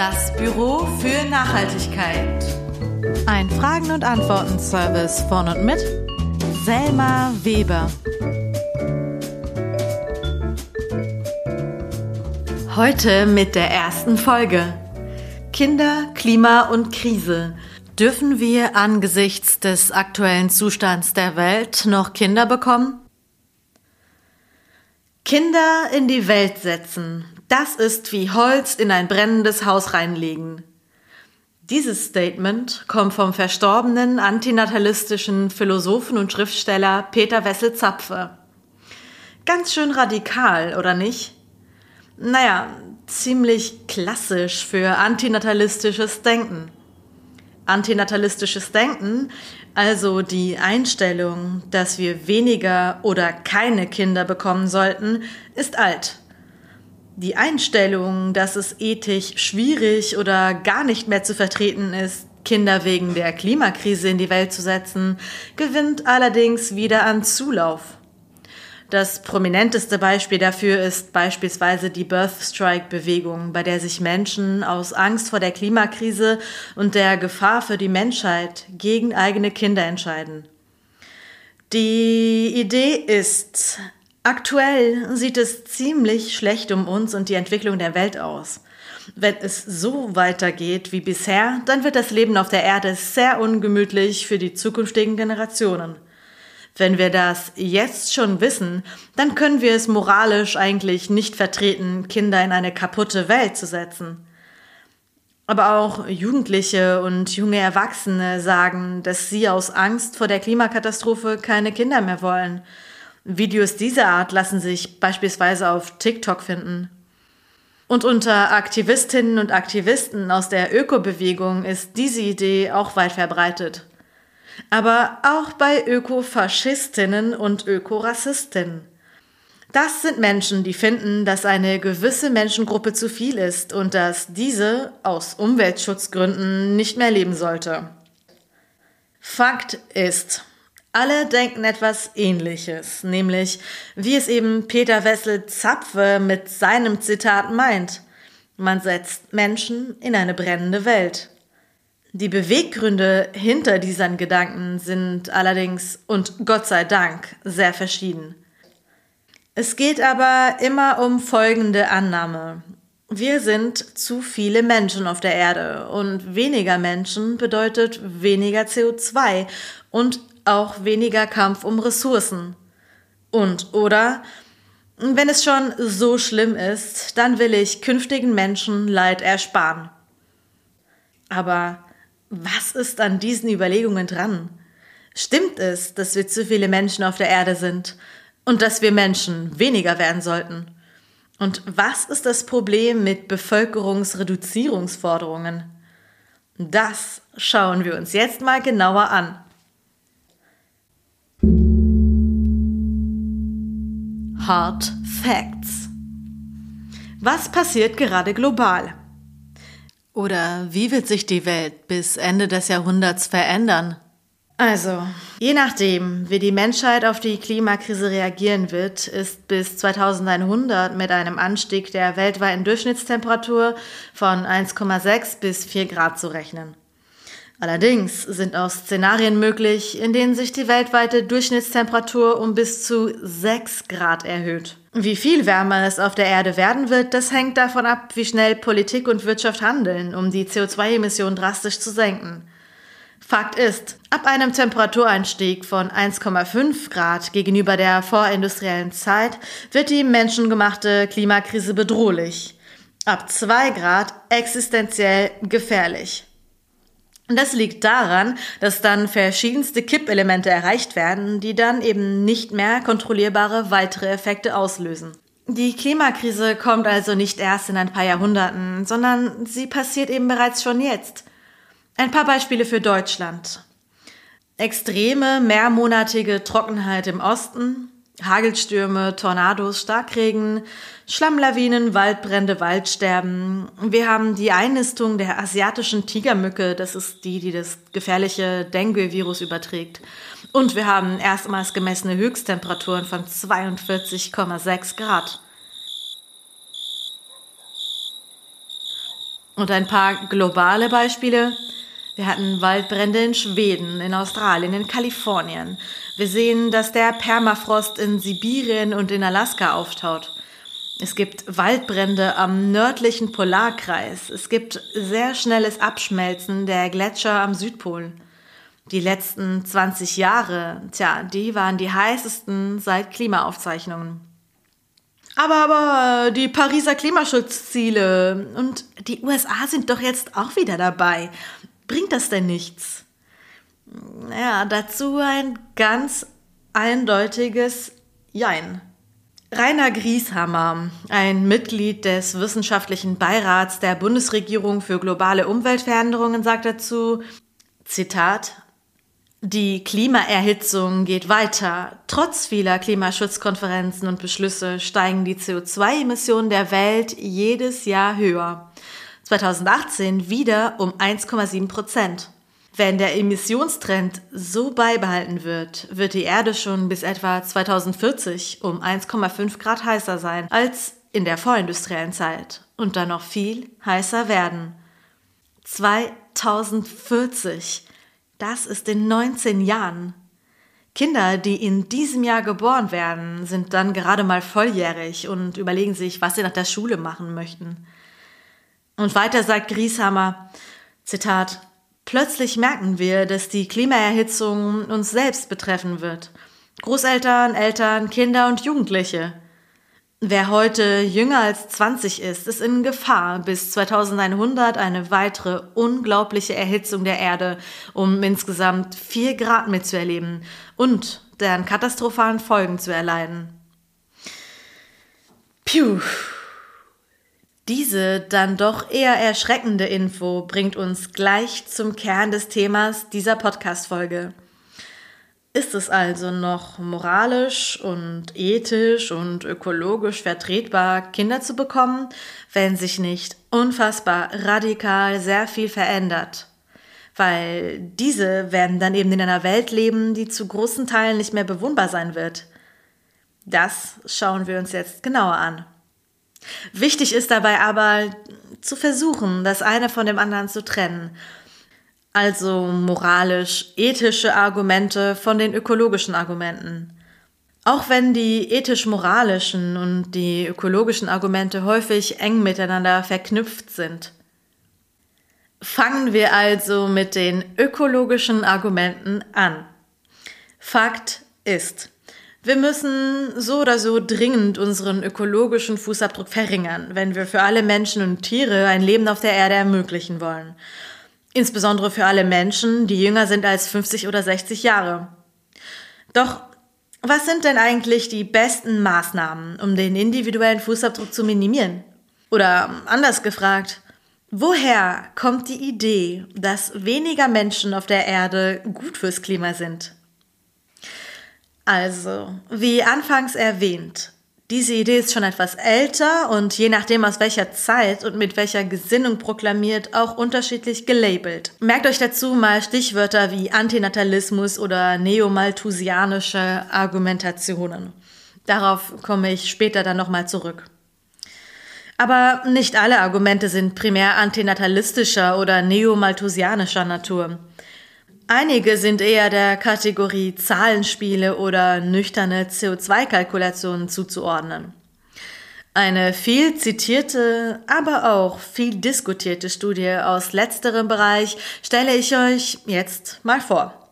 Das Büro für Nachhaltigkeit. Ein Fragen- und Antworten-Service von und mit Selma Weber. Heute mit der ersten Folge. Kinder, Klima und Krise. Dürfen wir angesichts des aktuellen Zustands der Welt noch Kinder bekommen? Kinder in die Welt setzen, das ist wie Holz in ein brennendes Haus reinlegen. Dieses Statement kommt vom verstorbenen antinatalistischen Philosophen und Schriftsteller Peter Wessel-Zapfe. Ganz schön radikal, oder nicht? Naja, ziemlich klassisch für antinatalistisches Denken. Antinatalistisches Denken, also die Einstellung, dass wir weniger oder keine Kinder bekommen sollten, ist alt. Die Einstellung, dass es ethisch schwierig oder gar nicht mehr zu vertreten ist, Kinder wegen der Klimakrise in die Welt zu setzen, gewinnt allerdings wieder an Zulauf. Das prominenteste Beispiel dafür ist beispielsweise die Birth Strike Bewegung, bei der sich Menschen aus Angst vor der Klimakrise und der Gefahr für die Menschheit gegen eigene Kinder entscheiden. Die Idee ist, aktuell sieht es ziemlich schlecht um uns und die Entwicklung der Welt aus. Wenn es so weitergeht wie bisher, dann wird das Leben auf der Erde sehr ungemütlich für die zukünftigen Generationen. Wenn wir das jetzt schon wissen, dann können wir es moralisch eigentlich nicht vertreten, Kinder in eine kaputte Welt zu setzen. Aber auch Jugendliche und junge Erwachsene sagen, dass sie aus Angst vor der Klimakatastrophe keine Kinder mehr wollen. Videos dieser Art lassen sich beispielsweise auf TikTok finden. Und unter Aktivistinnen und Aktivisten aus der Ökobewegung ist diese Idee auch weit verbreitet aber auch bei Ökofaschistinnen und Ökorassistinnen. Das sind Menschen, die finden, dass eine gewisse Menschengruppe zu viel ist und dass diese aus Umweltschutzgründen nicht mehr leben sollte. Fakt ist, alle denken etwas Ähnliches, nämlich wie es eben Peter Wessel Zapfe mit seinem Zitat meint. Man setzt Menschen in eine brennende Welt. Die Beweggründe hinter diesen Gedanken sind allerdings und Gott sei Dank sehr verschieden. Es geht aber immer um folgende Annahme. Wir sind zu viele Menschen auf der Erde und weniger Menschen bedeutet weniger CO2 und auch weniger Kampf um Ressourcen. Und oder wenn es schon so schlimm ist, dann will ich künftigen Menschen Leid ersparen. Aber was ist an diesen Überlegungen dran? Stimmt es, dass wir zu viele Menschen auf der Erde sind und dass wir Menschen weniger werden sollten? Und was ist das Problem mit Bevölkerungsreduzierungsforderungen? Das schauen wir uns jetzt mal genauer an. Hard Facts. Was passiert gerade global? Oder wie wird sich die Welt bis Ende des Jahrhunderts verändern? Also, je nachdem, wie die Menschheit auf die Klimakrise reagieren wird, ist bis 2100 mit einem Anstieg der weltweiten Durchschnittstemperatur von 1,6 bis 4 Grad zu rechnen. Allerdings sind auch Szenarien möglich, in denen sich die weltweite Durchschnittstemperatur um bis zu 6 Grad erhöht. Wie viel wärmer es auf der Erde werden wird, das hängt davon ab, wie schnell Politik und Wirtschaft handeln, um die CO2-Emissionen drastisch zu senken. Fakt ist, ab einem Temperatureinstieg von 1,5 Grad gegenüber der vorindustriellen Zeit wird die menschengemachte Klimakrise bedrohlich. Ab 2 Grad existenziell gefährlich. Und das liegt daran, dass dann verschiedenste Kippelemente erreicht werden, die dann eben nicht mehr kontrollierbare weitere Effekte auslösen. Die Klimakrise kommt also nicht erst in ein paar Jahrhunderten, sondern sie passiert eben bereits schon jetzt. Ein paar Beispiele für Deutschland. Extreme mehrmonatige Trockenheit im Osten, Hagelstürme, Tornados, Starkregen, Schlammlawinen, Waldbrände, Waldsterben. Wir haben die Einnistung der asiatischen Tigermücke, das ist die, die das gefährliche Dengue-Virus überträgt. Und wir haben erstmals gemessene Höchsttemperaturen von 42,6 Grad. Und ein paar globale Beispiele. Wir hatten Waldbrände in Schweden, in Australien, in Kalifornien. Wir sehen, dass der Permafrost in Sibirien und in Alaska auftaut. Es gibt Waldbrände am nördlichen Polarkreis. Es gibt sehr schnelles Abschmelzen der Gletscher am Südpol. Die letzten 20 Jahre, tja, die waren die heißesten seit Klimaaufzeichnungen. Aber, aber die Pariser Klimaschutzziele und die USA sind doch jetzt auch wieder dabei. Bringt das denn nichts? Ja, dazu ein ganz eindeutiges Jein. Rainer Grieshammer, ein Mitglied des wissenschaftlichen Beirats der Bundesregierung für globale Umweltveränderungen, sagt dazu, Zitat, die Klimaerhitzung geht weiter. Trotz vieler Klimaschutzkonferenzen und Beschlüsse steigen die CO2-Emissionen der Welt jedes Jahr höher. 2018 wieder um 1,7 Prozent. Wenn der Emissionstrend so beibehalten wird, wird die Erde schon bis etwa 2040 um 1,5 Grad heißer sein als in der vorindustriellen Zeit und dann noch viel heißer werden. 2040, das ist in 19 Jahren. Kinder, die in diesem Jahr geboren werden, sind dann gerade mal volljährig und überlegen sich, was sie nach der Schule machen möchten. Und weiter sagt Grieshammer, Zitat, Plötzlich merken wir, dass die Klimaerhitzung uns selbst betreffen wird. Großeltern, Eltern, Kinder und Jugendliche. Wer heute jünger als 20 ist, ist in Gefahr, bis 2100 eine weitere unglaubliche Erhitzung der Erde um insgesamt 4 Grad mitzuerleben und deren katastrophalen Folgen zu erleiden. Piu. Diese dann doch eher erschreckende Info bringt uns gleich zum Kern des Themas dieser Podcast-Folge. Ist es also noch moralisch und ethisch und ökologisch vertretbar, Kinder zu bekommen, wenn sich nicht unfassbar radikal sehr viel verändert? Weil diese werden dann eben in einer Welt leben, die zu großen Teilen nicht mehr bewohnbar sein wird. Das schauen wir uns jetzt genauer an. Wichtig ist dabei aber zu versuchen, das eine von dem anderen zu trennen. Also moralisch-ethische Argumente von den ökologischen Argumenten. Auch wenn die ethisch-moralischen und die ökologischen Argumente häufig eng miteinander verknüpft sind. Fangen wir also mit den ökologischen Argumenten an. Fakt ist, wir müssen so oder so dringend unseren ökologischen Fußabdruck verringern, wenn wir für alle Menschen und Tiere ein Leben auf der Erde ermöglichen wollen. Insbesondere für alle Menschen, die jünger sind als 50 oder 60 Jahre. Doch was sind denn eigentlich die besten Maßnahmen, um den individuellen Fußabdruck zu minimieren? Oder anders gefragt, woher kommt die Idee, dass weniger Menschen auf der Erde gut fürs Klima sind? Also, wie anfangs erwähnt, diese Idee ist schon etwas älter und je nachdem aus welcher Zeit und mit welcher Gesinnung proklamiert, auch unterschiedlich gelabelt. Merkt euch dazu mal Stichwörter wie Antinatalismus oder neomalthusianische Argumentationen. Darauf komme ich später dann nochmal zurück. Aber nicht alle Argumente sind primär antinatalistischer oder neomalthusianischer Natur. Einige sind eher der Kategorie Zahlenspiele oder nüchterne CO2-Kalkulationen zuzuordnen. Eine viel zitierte, aber auch viel diskutierte Studie aus letzterem Bereich stelle ich euch jetzt mal vor.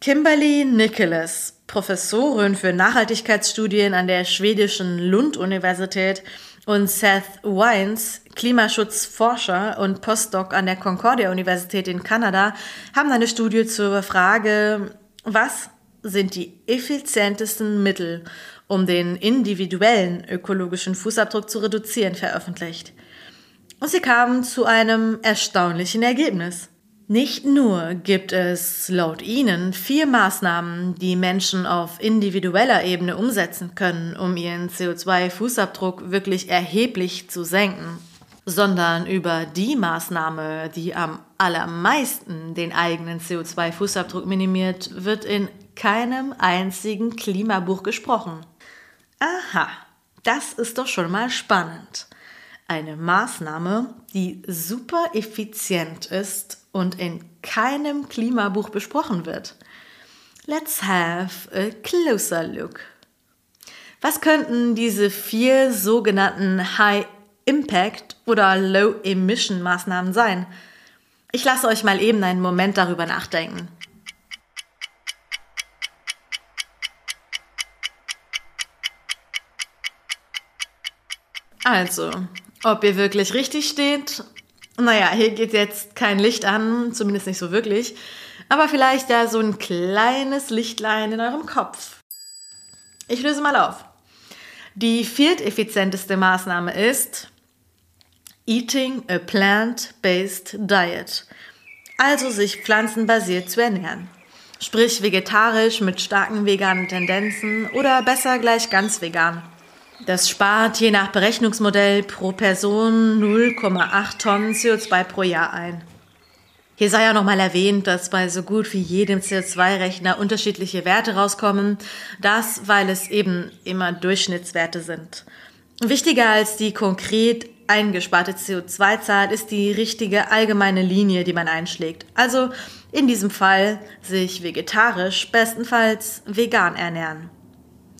Kimberly Nicholas, Professorin für Nachhaltigkeitsstudien an der schwedischen Lund-Universität, und Seth Wines, Klimaschutzforscher und Postdoc an der Concordia-Universität in Kanada, haben eine Studie zur Frage, was sind die effizientesten Mittel, um den individuellen ökologischen Fußabdruck zu reduzieren, veröffentlicht. Und sie kamen zu einem erstaunlichen Ergebnis. Nicht nur gibt es laut Ihnen vier Maßnahmen, die Menschen auf individueller Ebene umsetzen können, um ihren CO2-Fußabdruck wirklich erheblich zu senken, sondern über die Maßnahme, die am allermeisten den eigenen CO2-Fußabdruck minimiert, wird in keinem einzigen Klimabuch gesprochen. Aha, das ist doch schon mal spannend. Eine Maßnahme, die super effizient ist und in keinem Klimabuch besprochen wird. Let's have a closer look. Was könnten diese vier sogenannten High Impact oder Low Emission Maßnahmen sein? Ich lasse euch mal eben einen Moment darüber nachdenken. Also, ob ihr wirklich richtig steht? Naja, hier geht jetzt kein Licht an, zumindest nicht so wirklich, aber vielleicht ja so ein kleines Lichtlein in eurem Kopf. Ich löse mal auf. Die vierteffizienteste Maßnahme ist Eating a Plant-Based Diet, also sich pflanzenbasiert zu ernähren. Sprich vegetarisch mit starken veganen Tendenzen oder besser gleich ganz vegan. Das spart je nach Berechnungsmodell pro Person 0,8 Tonnen CO2 pro Jahr ein. Hier sei ja nochmal erwähnt, dass bei so gut wie jedem CO2-Rechner unterschiedliche Werte rauskommen. Das, weil es eben immer Durchschnittswerte sind. Wichtiger als die konkret eingesparte CO2-Zahl ist die richtige allgemeine Linie, die man einschlägt. Also in diesem Fall sich vegetarisch, bestenfalls vegan ernähren.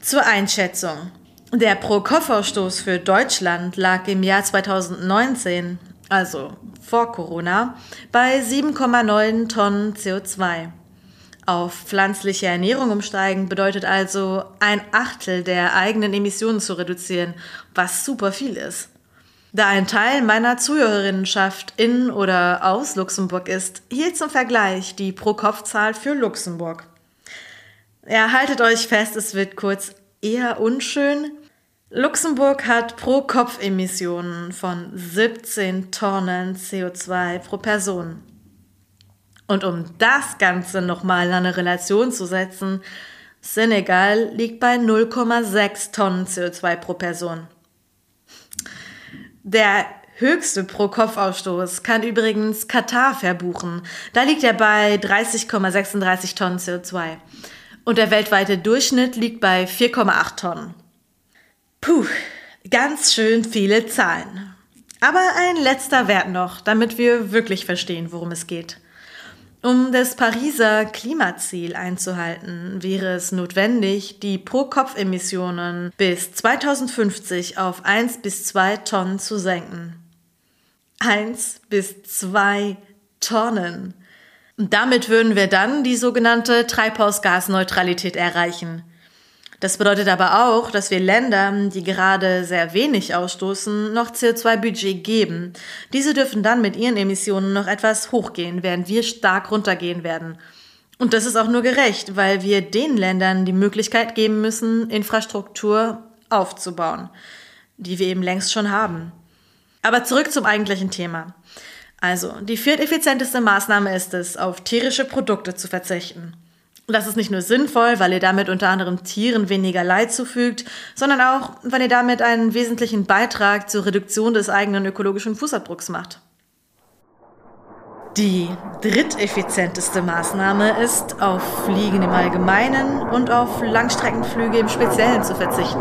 Zur Einschätzung. Der Pro-Kopf-Ausstoß für Deutschland lag im Jahr 2019, also vor Corona, bei 7,9 Tonnen CO2. Auf pflanzliche Ernährung umsteigen bedeutet also ein Achtel der eigenen Emissionen zu reduzieren, was super viel ist. Da ein Teil meiner Zuhörerinnenschaft in oder aus Luxemburg ist, hier zum Vergleich die Pro-Kopf-Zahl für Luxemburg. Ja, haltet euch fest, es wird kurz eher unschön, Luxemburg hat pro Kopf Emissionen von 17 Tonnen CO2 pro Person. Und um das Ganze nochmal in eine Relation zu setzen, Senegal liegt bei 0,6 Tonnen CO2 pro Person. Der höchste Pro-Kopf-Ausstoß kann übrigens Katar verbuchen. Da liegt er bei 30,36 Tonnen CO2. Und der weltweite Durchschnitt liegt bei 4,8 Tonnen. Puh, ganz schön viele Zahlen. Aber ein letzter Wert noch, damit wir wirklich verstehen, worum es geht. Um das Pariser Klimaziel einzuhalten, wäre es notwendig, die Pro-Kopf-Emissionen bis 2050 auf 1 bis 2 Tonnen zu senken. 1 bis 2 Tonnen. Damit würden wir dann die sogenannte Treibhausgasneutralität erreichen. Das bedeutet aber auch, dass wir Ländern, die gerade sehr wenig ausstoßen, noch CO2-Budget geben. Diese dürfen dann mit ihren Emissionen noch etwas hochgehen, während wir stark runtergehen werden. Und das ist auch nur gerecht, weil wir den Ländern die Möglichkeit geben müssen, Infrastruktur aufzubauen, die wir eben längst schon haben. Aber zurück zum eigentlichen Thema. Also, die vierteffizienteste Maßnahme ist es, auf tierische Produkte zu verzichten. Das ist nicht nur sinnvoll, weil ihr damit unter anderem Tieren weniger Leid zufügt, sondern auch, weil ihr damit einen wesentlichen Beitrag zur Reduktion des eigenen ökologischen Fußabdrucks macht. Die dritteffizienteste Maßnahme ist, auf Fliegen im Allgemeinen und auf Langstreckenflüge im Speziellen zu verzichten.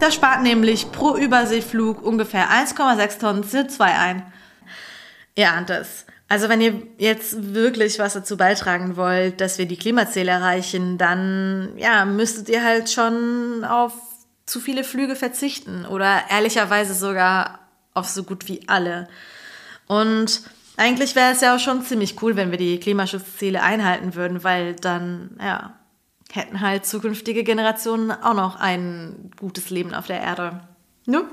Das spart nämlich pro Überseeflug ungefähr 1,6 Tonnen CO2 ein. Ihr ahnt es. Also wenn ihr jetzt wirklich was dazu beitragen wollt, dass wir die Klimaziele erreichen, dann ja, müsstet ihr halt schon auf zu viele Flüge verzichten oder ehrlicherweise sogar auf so gut wie alle. Und eigentlich wäre es ja auch schon ziemlich cool, wenn wir die Klimaschutzziele einhalten würden, weil dann ja, hätten halt zukünftige Generationen auch noch ein gutes Leben auf der Erde. Ne?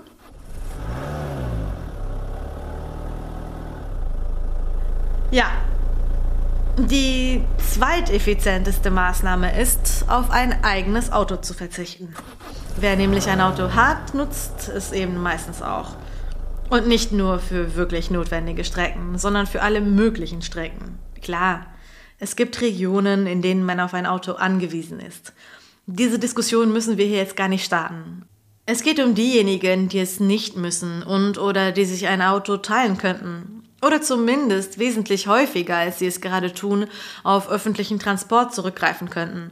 Ja. Die zweiteffizienteste Maßnahme ist, auf ein eigenes Auto zu verzichten. Wer nämlich ein Auto hat, nutzt es eben meistens auch. Und nicht nur für wirklich notwendige Strecken, sondern für alle möglichen Strecken. Klar, es gibt Regionen, in denen man auf ein Auto angewiesen ist. Diese Diskussion müssen wir hier jetzt gar nicht starten. Es geht um diejenigen, die es nicht müssen und oder die sich ein Auto teilen könnten oder zumindest wesentlich häufiger, als sie es gerade tun, auf öffentlichen Transport zurückgreifen könnten.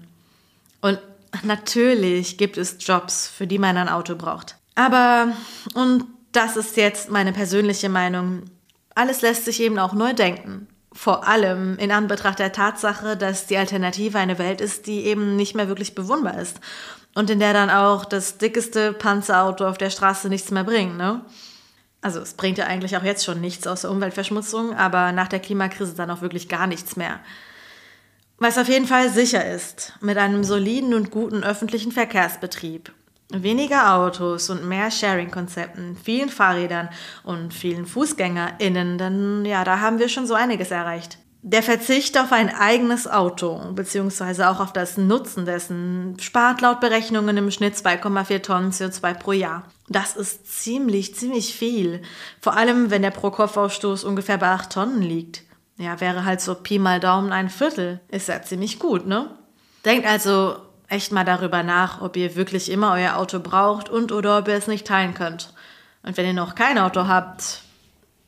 Und natürlich gibt es Jobs, für die man ein Auto braucht. Aber, und das ist jetzt meine persönliche Meinung, alles lässt sich eben auch neu denken. Vor allem in Anbetracht der Tatsache, dass die Alternative eine Welt ist, die eben nicht mehr wirklich bewohnbar ist. Und in der dann auch das dickeste Panzerauto auf der Straße nichts mehr bringt, ne? Also es bringt ja eigentlich auch jetzt schon nichts außer Umweltverschmutzung, aber nach der Klimakrise dann auch wirklich gar nichts mehr. Was auf jeden Fall sicher ist, mit einem soliden und guten öffentlichen Verkehrsbetrieb, weniger Autos und mehr Sharing-Konzepten, vielen Fahrrädern und vielen FußgängerInnen, dann ja, da haben wir schon so einiges erreicht. Der Verzicht auf ein eigenes Auto, beziehungsweise auch auf das Nutzen dessen, spart laut Berechnungen im Schnitt 2,4 Tonnen CO2 pro Jahr. Das ist ziemlich, ziemlich viel. Vor allem, wenn der Pro-Kopf-Ausstoß ungefähr bei 8 Tonnen liegt. Ja, wäre halt so Pi mal Daumen ein Viertel. Ist ja ziemlich gut, ne? Denkt also echt mal darüber nach, ob ihr wirklich immer euer Auto braucht und oder ob ihr es nicht teilen könnt. Und wenn ihr noch kein Auto habt,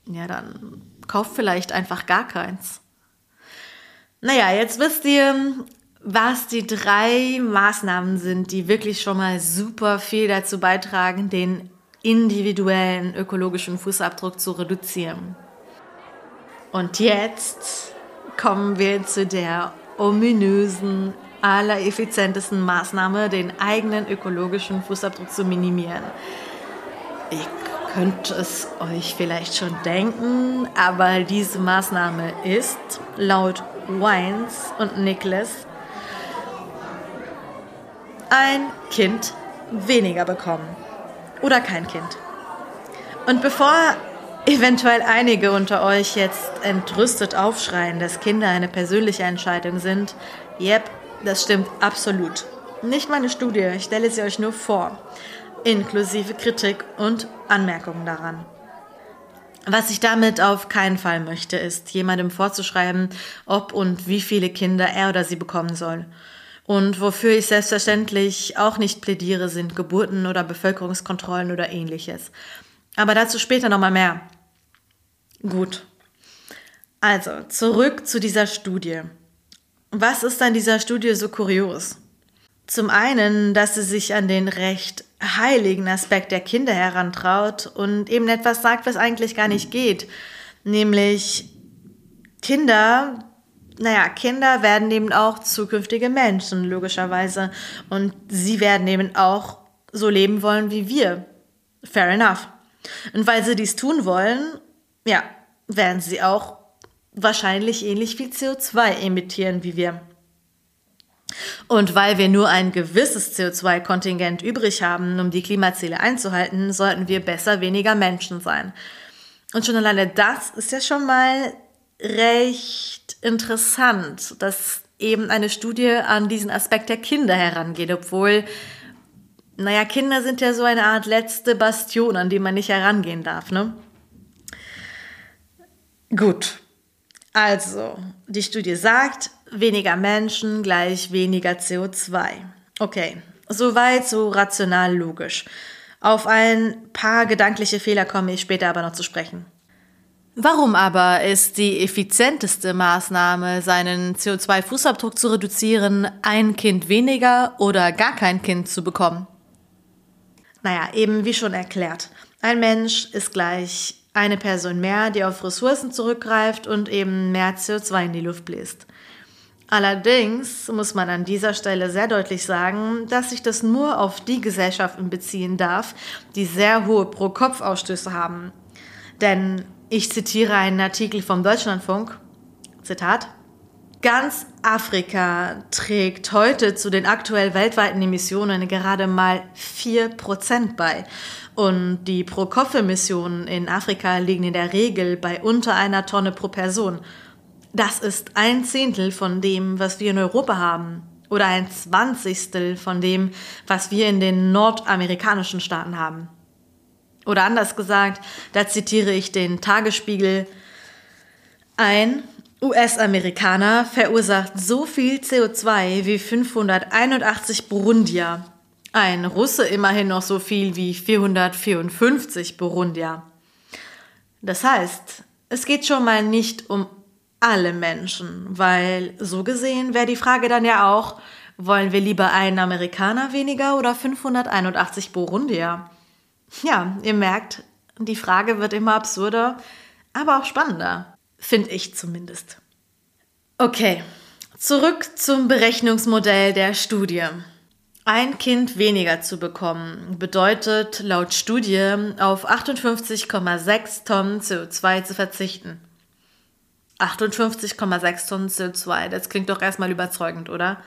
ja, dann kauft vielleicht einfach gar keins. Naja, jetzt wisst ihr, was die drei Maßnahmen sind, die wirklich schon mal super viel dazu beitragen, den individuellen ökologischen Fußabdruck zu reduzieren. Und jetzt kommen wir zu der ominösen, allereffizientesten Maßnahme, den eigenen ökologischen Fußabdruck zu minimieren. Ihr könnt es euch vielleicht schon denken, aber diese Maßnahme ist laut Wines und Nicholas ein Kind weniger bekommen. Oder kein Kind. Und bevor eventuell einige unter euch jetzt entrüstet aufschreien, dass Kinder eine persönliche Entscheidung sind. Yep, das stimmt absolut. Nicht meine Studie, ich stelle sie euch nur vor, inklusive Kritik und Anmerkungen daran. Was ich damit auf keinen Fall möchte, ist, jemandem vorzuschreiben, ob und wie viele Kinder er oder sie bekommen soll. Und wofür ich selbstverständlich auch nicht plädiere, sind Geburten oder Bevölkerungskontrollen oder ähnliches. Aber dazu später nochmal mehr. Gut. Also, zurück zu dieser Studie. Was ist an dieser Studie so kurios? Zum einen, dass sie sich an den recht heiligen Aspekt der Kinder herantraut und eben etwas sagt, was eigentlich gar nicht geht. Nämlich Kinder, naja, Kinder werden eben auch zukünftige Menschen, logischerweise. Und sie werden eben auch so leben wollen wie wir. Fair enough. Und weil sie dies tun wollen, ja, werden sie auch wahrscheinlich ähnlich viel CO2 emittieren wie wir. Und weil wir nur ein gewisses CO2-Kontingent übrig haben, um die Klimaziele einzuhalten, sollten wir besser weniger Menschen sein. Und schon alleine das ist ja schon mal recht interessant, dass eben eine Studie an diesen Aspekt der Kinder herangeht, obwohl naja, Kinder sind ja so eine Art letzte Bastion, an die man nicht herangehen darf, ne? Gut. Also, die Studie sagt, weniger Menschen gleich weniger CO2. Okay, soweit so rational logisch. Auf ein paar gedankliche Fehler komme ich später aber noch zu sprechen. Warum aber ist die effizienteste Maßnahme, seinen CO2-Fußabdruck zu reduzieren, ein Kind weniger oder gar kein Kind zu bekommen? Naja, eben wie schon erklärt. Ein Mensch ist gleich eine Person mehr, die auf Ressourcen zurückgreift und eben mehr CO2 in die Luft bläst. Allerdings muss man an dieser Stelle sehr deutlich sagen, dass sich das nur auf die Gesellschaften beziehen darf, die sehr hohe Pro-Kopf-Ausstöße haben. Denn ich zitiere einen Artikel vom Deutschlandfunk, Zitat, Ganz Afrika trägt heute zu den aktuell weltweiten Emissionen gerade mal 4% bei. Und die Pro-Kopf-Emissionen in Afrika liegen in der Regel bei unter einer Tonne pro Person. Das ist ein Zehntel von dem, was wir in Europa haben. Oder ein Zwanzigstel von dem, was wir in den nordamerikanischen Staaten haben. Oder anders gesagt, da zitiere ich den Tagesspiegel, ein US-Amerikaner verursacht so viel CO2 wie 581 Burundier. Ein Russe immerhin noch so viel wie 454 Burundier. Das heißt, es geht schon mal nicht um alle Menschen, weil so gesehen wäre die Frage dann ja auch, wollen wir lieber einen Amerikaner weniger oder 581 Burundier? Ja, ihr merkt, die Frage wird immer absurder, aber auch spannender, finde ich zumindest. Okay, zurück zum Berechnungsmodell der Studie. Ein Kind weniger zu bekommen bedeutet laut Studie auf 58,6 Tonnen CO2 zu verzichten. 58,6 Tonnen CO2, das klingt doch erstmal überzeugend, oder?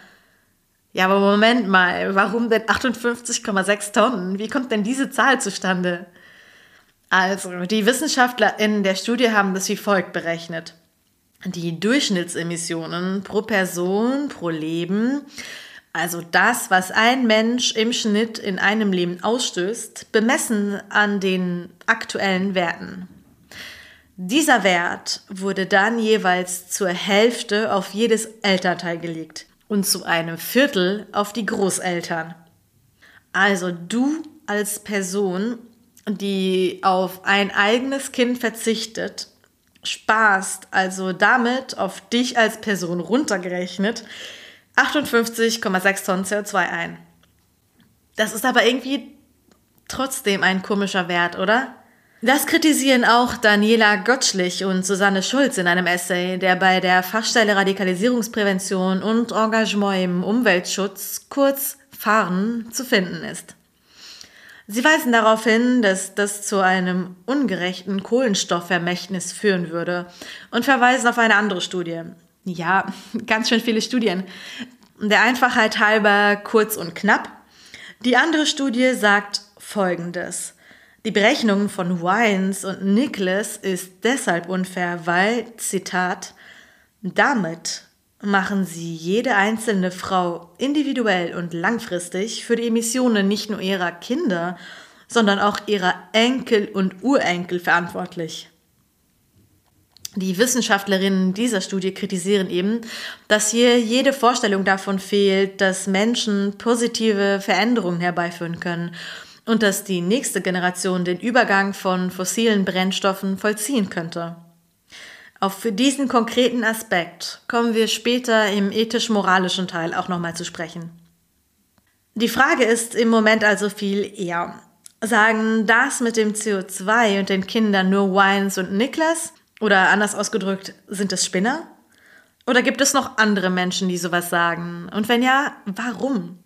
Ja, aber Moment mal, warum denn 58,6 Tonnen? Wie kommt denn diese Zahl zustande? Also, die Wissenschaftler in der Studie haben das wie folgt berechnet. Die Durchschnittsemissionen pro Person pro Leben, also das, was ein Mensch im Schnitt in einem Leben ausstößt, bemessen an den aktuellen Werten. Dieser Wert wurde dann jeweils zur Hälfte auf jedes Elternteil gelegt und zu einem Viertel auf die Großeltern. Also du als Person, die auf ein eigenes Kind verzichtet, sparst also damit auf dich als Person runtergerechnet 58,6 Tonnen CO2 ein. Das ist aber irgendwie trotzdem ein komischer Wert, oder? Das kritisieren auch Daniela Gottschlich und Susanne Schulz in einem Essay, der bei der Fachstelle Radikalisierungsprävention und Engagement im Umweltschutz, kurz FARN, zu finden ist. Sie weisen darauf hin, dass das zu einem ungerechten Kohlenstoffvermächtnis führen würde und verweisen auf eine andere Studie. Ja, ganz schön viele Studien. Der Einfachheit halber kurz und knapp. Die andere Studie sagt Folgendes. Die Berechnung von Wines und Nicholas ist deshalb unfair, weil, Zitat, damit machen sie jede einzelne Frau individuell und langfristig für die Emissionen nicht nur ihrer Kinder, sondern auch ihrer Enkel und Urenkel verantwortlich. Die Wissenschaftlerinnen dieser Studie kritisieren eben, dass hier jede Vorstellung davon fehlt, dass Menschen positive Veränderungen herbeiführen können und dass die nächste Generation den Übergang von fossilen Brennstoffen vollziehen könnte. Auf diesen konkreten Aspekt kommen wir später im ethisch-moralischen Teil auch nochmal zu sprechen. Die Frage ist im Moment also viel eher, sagen das mit dem CO2 und den Kindern nur Wines und Niklas? Oder anders ausgedrückt, sind es Spinner? Oder gibt es noch andere Menschen, die sowas sagen? Und wenn ja, warum?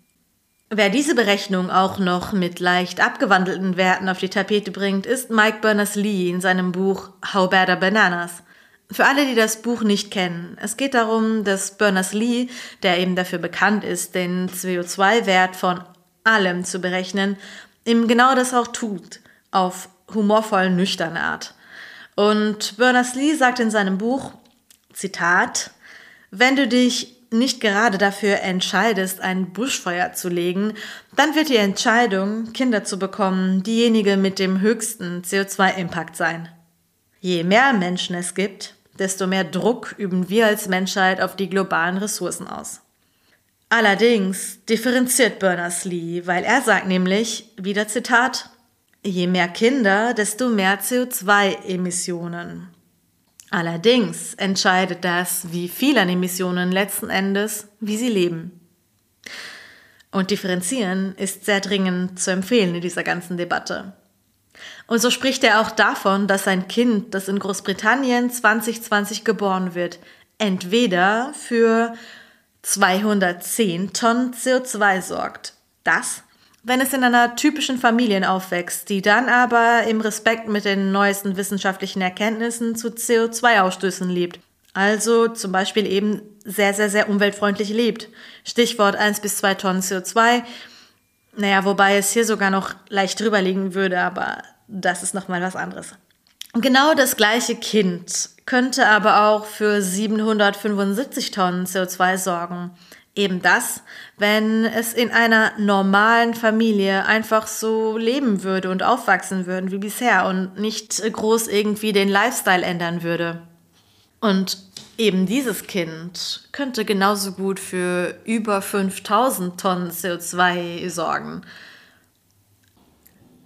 Wer diese Berechnung auch noch mit leicht abgewandelten Werten auf die Tapete bringt, ist Mike Berners-Lee in seinem Buch How Bad Are Bananas? Für alle, die das Buch nicht kennen, es geht darum, dass Berners-Lee, der eben dafür bekannt ist, den CO2-Wert von allem zu berechnen, eben genau das auch tut, auf humorvoll nüchterne Art. Und Berners-Lee sagt in seinem Buch, Zitat, wenn du dich nicht gerade dafür entscheidest, ein Buschfeuer zu legen, dann wird die Entscheidung, Kinder zu bekommen, diejenige mit dem höchsten CO2-Impact sein. Je mehr Menschen es gibt, desto mehr Druck üben wir als Menschheit auf die globalen Ressourcen aus. Allerdings differenziert Berners-Lee, weil er sagt nämlich, wieder Zitat, je mehr Kinder, desto mehr CO2-Emissionen. Allerdings entscheidet das, wie viel an Emissionen letzten Endes, wie sie leben. Und differenzieren ist sehr dringend zu empfehlen in dieser ganzen Debatte. Und so spricht er auch davon, dass ein Kind, das in Großbritannien 2020 geboren wird, entweder für 210 Tonnen CO2 sorgt. Das wenn es in einer typischen Familie aufwächst, die dann aber im Respekt mit den neuesten wissenschaftlichen Erkenntnissen zu CO2-Ausstößen lebt. Also zum Beispiel eben sehr, sehr, sehr umweltfreundlich lebt. Stichwort 1 bis 2 Tonnen CO2. Naja, wobei es hier sogar noch leicht drüber liegen würde, aber das ist nochmal was anderes. Genau das gleiche Kind könnte aber auch für 775 Tonnen CO2 sorgen. Eben das, wenn es in einer normalen Familie einfach so leben würde und aufwachsen würden wie bisher und nicht groß irgendwie den Lifestyle ändern würde. Und eben dieses Kind könnte genauso gut für über 5000 Tonnen CO2 sorgen.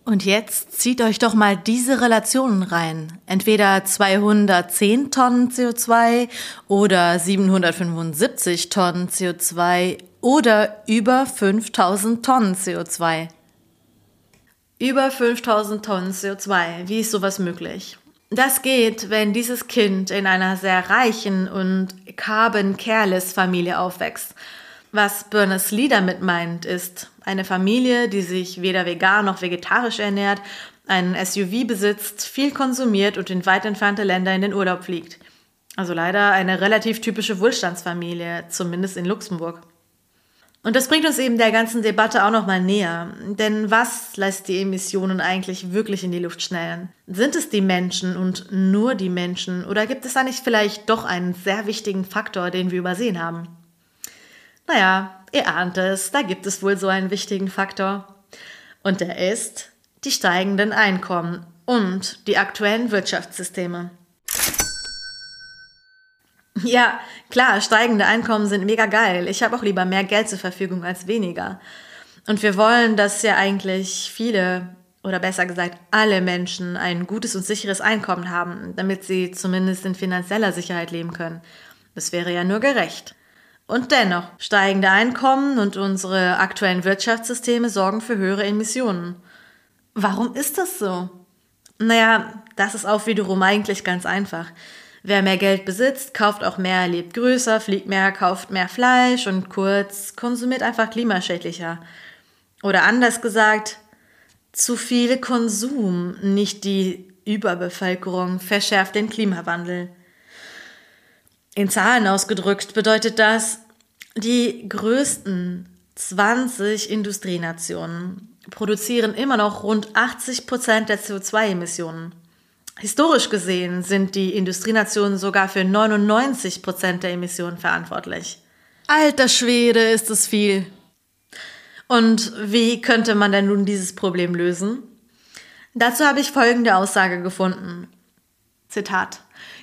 Und jetzt zieht euch doch mal diese Relationen rein. Entweder 210 Tonnen CO2 oder 775 Tonnen CO2 oder über 5000 Tonnen CO2. Über 5000 Tonnen CO2. Wie ist sowas möglich? Das geht, wenn dieses Kind in einer sehr reichen und carbon-careless Familie aufwächst. Was Berners-Lee damit meint, ist eine Familie, die sich weder vegan noch vegetarisch ernährt, einen SUV besitzt, viel konsumiert und in weit entfernte Länder in den Urlaub fliegt. Also leider eine relativ typische Wohlstandsfamilie, zumindest in Luxemburg. Und das bringt uns eben der ganzen Debatte auch noch mal näher. Denn was lässt die Emissionen eigentlich wirklich in die Luft schnellen? Sind es die Menschen und nur die Menschen? Oder gibt es da nicht vielleicht doch einen sehr wichtigen Faktor, den wir übersehen haben? Naja, ihr ahnt es, da gibt es wohl so einen wichtigen Faktor. Und der ist die steigenden Einkommen und die aktuellen Wirtschaftssysteme. Ja, klar, steigende Einkommen sind mega geil. Ich habe auch lieber mehr Geld zur Verfügung als weniger. Und wir wollen, dass ja eigentlich viele oder besser gesagt alle Menschen ein gutes und sicheres Einkommen haben, damit sie zumindest in finanzieller Sicherheit leben können. Das wäre ja nur gerecht. Und dennoch, steigende Einkommen und unsere aktuellen Wirtschaftssysteme sorgen für höhere Emissionen. Warum ist das so? Naja, das ist auch wiederum eigentlich ganz einfach. Wer mehr Geld besitzt, kauft auch mehr, lebt größer, fliegt mehr, kauft mehr Fleisch und kurz konsumiert einfach klimaschädlicher. Oder anders gesagt, zu viel Konsum, nicht die Überbevölkerung, verschärft den Klimawandel. In Zahlen ausgedrückt bedeutet das, die größten 20 Industrienationen produzieren immer noch rund 80 Prozent der CO2-Emissionen. Historisch gesehen sind die Industrienationen sogar für 99 Prozent der Emissionen verantwortlich. Alter Schwede, ist es viel. Und wie könnte man denn nun dieses Problem lösen? Dazu habe ich folgende Aussage gefunden. Zitat.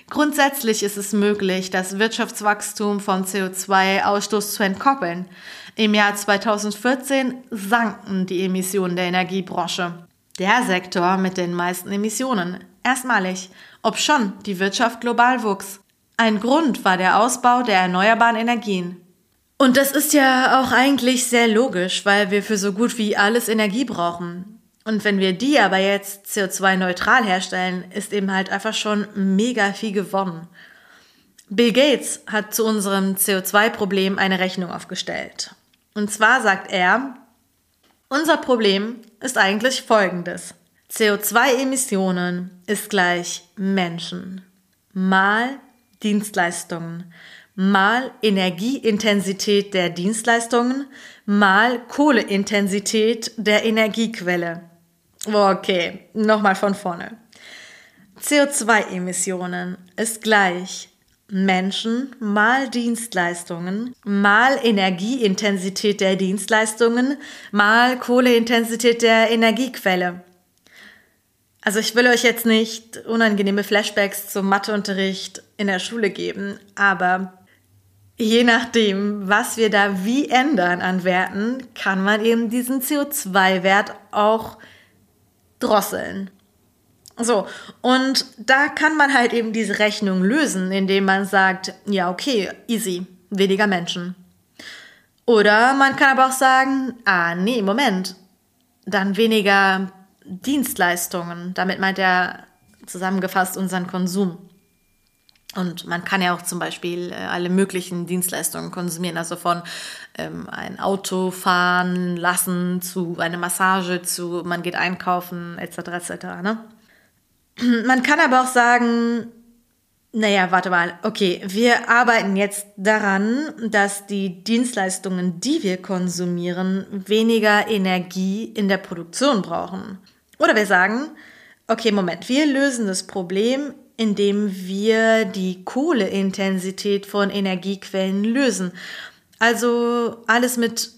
Grundsätzlich ist es möglich, das Wirtschaftswachstum von CO2-Ausstoß zu entkoppeln. Im Jahr 2014 sanken die Emissionen der Energiebranche. Der Sektor mit den meisten Emissionen. Erstmalig, ob schon die Wirtschaft global wuchs. Ein Grund war der Ausbau der erneuerbaren Energien. Und das ist ja auch eigentlich sehr logisch, weil wir für so gut wie alles Energie brauchen. Und wenn wir die aber jetzt CO2-neutral herstellen, ist eben halt einfach schon mega viel gewonnen. Bill Gates hat zu unserem CO2-Problem eine Rechnung aufgestellt. Und zwar sagt er, unser Problem ist eigentlich folgendes. CO2-Emissionen ist gleich Menschen mal Dienstleistungen mal Energieintensität der Dienstleistungen mal Kohleintensität der Energiequelle. Okay, nochmal von vorne. CO2-Emissionen ist gleich Menschen mal Dienstleistungen mal Energieintensität der Dienstleistungen mal Kohleintensität der Energiequelle. Also ich will euch jetzt nicht unangenehme Flashbacks zum Matheunterricht in der Schule geben, aber je nachdem, was wir da wie ändern an Werten, kann man eben diesen CO2-Wert auch drosseln. So, und da kann man halt eben diese Rechnung lösen, indem man sagt, ja, okay, easy, weniger Menschen. Oder man kann aber auch sagen, ah, nee, Moment, dann weniger Dienstleistungen. Damit meint er zusammengefasst unseren Konsum. Und man kann ja auch zum Beispiel äh, alle möglichen Dienstleistungen konsumieren, also von ähm, ein Auto fahren lassen zu einer Massage zu man geht einkaufen etc. etc. Ne? Man kann aber auch sagen, naja, warte mal, okay, wir arbeiten jetzt daran, dass die Dienstleistungen, die wir konsumieren, weniger Energie in der Produktion brauchen. Oder wir sagen, okay, Moment, wir lösen das Problem, indem wir die Kohleintensität von Energiequellen lösen. Also alles mit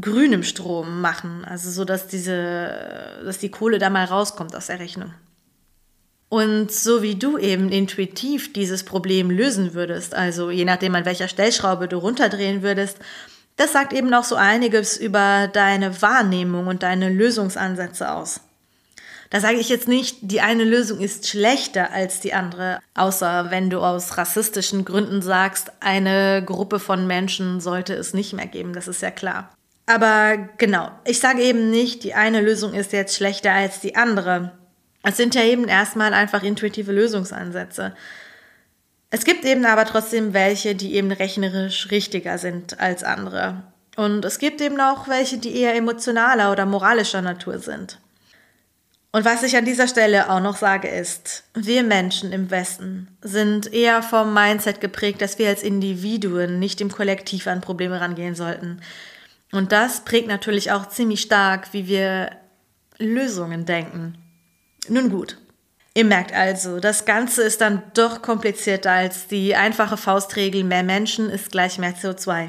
grünem Strom machen, also so, dass diese, dass die Kohle da mal rauskommt aus der Rechnung. Und so wie du eben intuitiv dieses Problem lösen würdest, also je nachdem an welcher Stellschraube du runterdrehen würdest, das sagt eben auch so einiges über deine Wahrnehmung und deine Lösungsansätze aus. Da sage ich jetzt nicht, die eine Lösung ist schlechter als die andere, außer wenn du aus rassistischen Gründen sagst, eine Gruppe von Menschen sollte es nicht mehr geben, das ist ja klar. Aber genau, ich sage eben nicht, die eine Lösung ist jetzt schlechter als die andere. Es sind ja eben erstmal einfach intuitive Lösungsansätze. Es gibt eben aber trotzdem welche, die eben rechnerisch richtiger sind als andere. Und es gibt eben auch welche, die eher emotionaler oder moralischer Natur sind. Und was ich an dieser Stelle auch noch sage ist, wir Menschen im Westen sind eher vom Mindset geprägt, dass wir als Individuen nicht im Kollektiv an Probleme rangehen sollten. Und das prägt natürlich auch ziemlich stark, wie wir Lösungen denken. Nun gut. Ihr merkt also, das Ganze ist dann doch komplizierter als die einfache Faustregel, mehr Menschen ist gleich mehr CO2.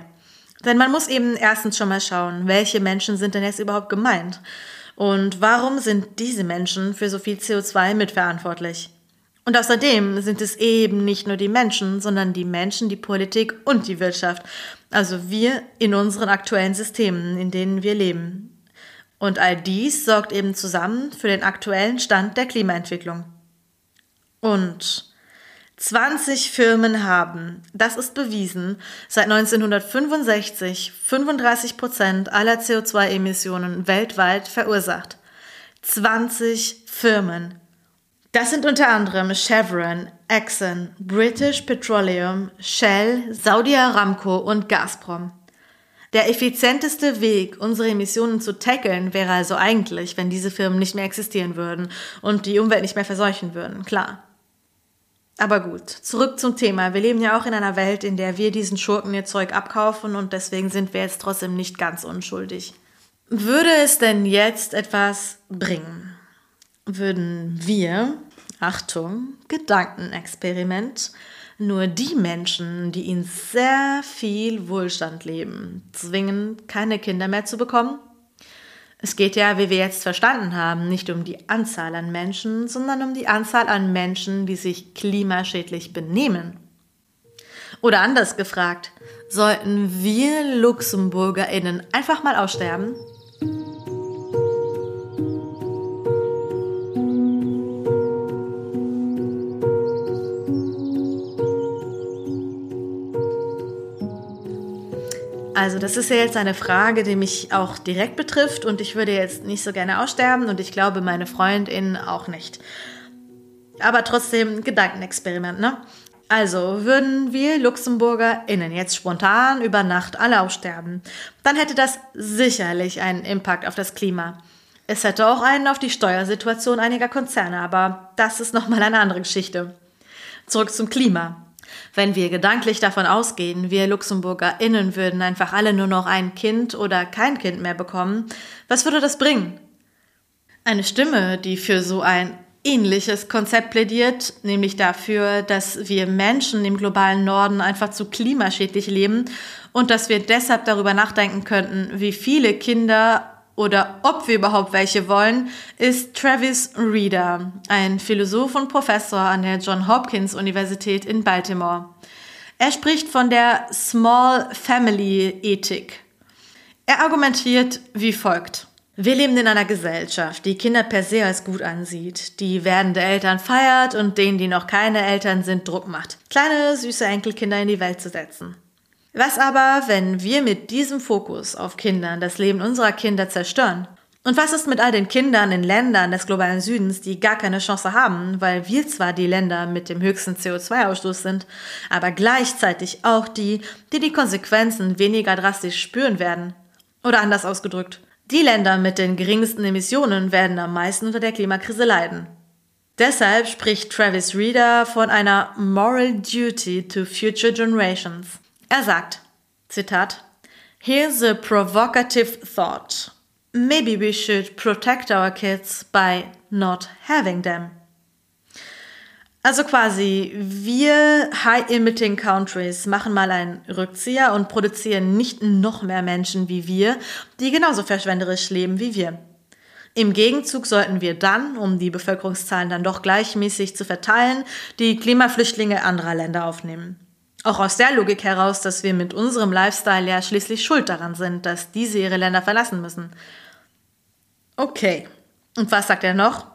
Denn man muss eben erstens schon mal schauen, welche Menschen sind denn jetzt überhaupt gemeint? Und warum sind diese Menschen für so viel CO2 mitverantwortlich? Und außerdem sind es eben nicht nur die Menschen, sondern die Menschen, die Politik und die Wirtschaft. Also wir in unseren aktuellen Systemen, in denen wir leben. Und all dies sorgt eben zusammen für den aktuellen Stand der Klimaentwicklung. Und 20 Firmen haben, das ist bewiesen, seit 1965 35 Prozent aller CO2-Emissionen weltweit verursacht. 20 Firmen. Das sind unter anderem Chevron, Exxon, British Petroleum, Shell, Saudi Aramco und Gazprom. Der effizienteste Weg, unsere Emissionen zu tackeln, wäre also eigentlich, wenn diese Firmen nicht mehr existieren würden und die Umwelt nicht mehr verseuchen würden, klar. Aber gut, zurück zum Thema. Wir leben ja auch in einer Welt, in der wir diesen Schurken ihr Zeug abkaufen und deswegen sind wir jetzt trotzdem nicht ganz unschuldig. Würde es denn jetzt etwas bringen? Würden wir, Achtung, Gedankenexperiment, nur die Menschen, die in sehr viel Wohlstand leben, zwingen, keine Kinder mehr zu bekommen? Es geht ja, wie wir jetzt verstanden haben, nicht um die Anzahl an Menschen, sondern um die Anzahl an Menschen, die sich klimaschädlich benehmen. Oder anders gefragt, sollten wir Luxemburgerinnen einfach mal aussterben? Also das ist ja jetzt eine Frage, die mich auch direkt betrifft und ich würde jetzt nicht so gerne aussterben und ich glaube meine Freundin auch nicht. Aber trotzdem Gedankenexperiment, ne? Also würden wir LuxemburgerInnen jetzt spontan über Nacht alle aussterben, dann hätte das sicherlich einen Impact auf das Klima. Es hätte auch einen auf die Steuersituation einiger Konzerne, aber das ist nochmal eine andere Geschichte. Zurück zum Klima. Wenn wir gedanklich davon ausgehen, wir LuxemburgerInnen würden einfach alle nur noch ein Kind oder kein Kind mehr bekommen, was würde das bringen? Eine Stimme, die für so ein ähnliches Konzept plädiert, nämlich dafür, dass wir Menschen im globalen Norden einfach zu klimaschädlich leben und dass wir deshalb darüber nachdenken könnten, wie viele Kinder oder ob wir überhaupt welche wollen, ist Travis Reeder, ein Philosoph und Professor an der John Hopkins Universität in Baltimore. Er spricht von der Small Family Ethik. Er argumentiert wie folgt. Wir leben in einer Gesellschaft, die Kinder per se als gut ansieht, die werdende Eltern feiert und denen, die noch keine Eltern sind, Druck macht, kleine süße Enkelkinder in die Welt zu setzen. Was aber, wenn wir mit diesem Fokus auf Kindern das Leben unserer Kinder zerstören? Und was ist mit all den Kindern in Ländern des globalen Südens, die gar keine Chance haben, weil wir zwar die Länder mit dem höchsten CO2-Ausstoß sind, aber gleichzeitig auch die, die die Konsequenzen weniger drastisch spüren werden? Oder anders ausgedrückt, die Länder mit den geringsten Emissionen werden am meisten unter der Klimakrise leiden. Deshalb spricht Travis Reeder von einer Moral Duty to Future Generations. Er sagt, Zitat, Here's a provocative thought. Maybe we should protect our kids by not having them. Also quasi, wir High-Emitting Countries machen mal einen Rückzieher und produzieren nicht noch mehr Menschen wie wir, die genauso verschwenderisch leben wie wir. Im Gegenzug sollten wir dann, um die Bevölkerungszahlen dann doch gleichmäßig zu verteilen, die Klimaflüchtlinge anderer Länder aufnehmen. Auch aus der Logik heraus, dass wir mit unserem Lifestyle ja schließlich schuld daran sind, dass diese ihre Länder verlassen müssen. Okay. Und was sagt er noch?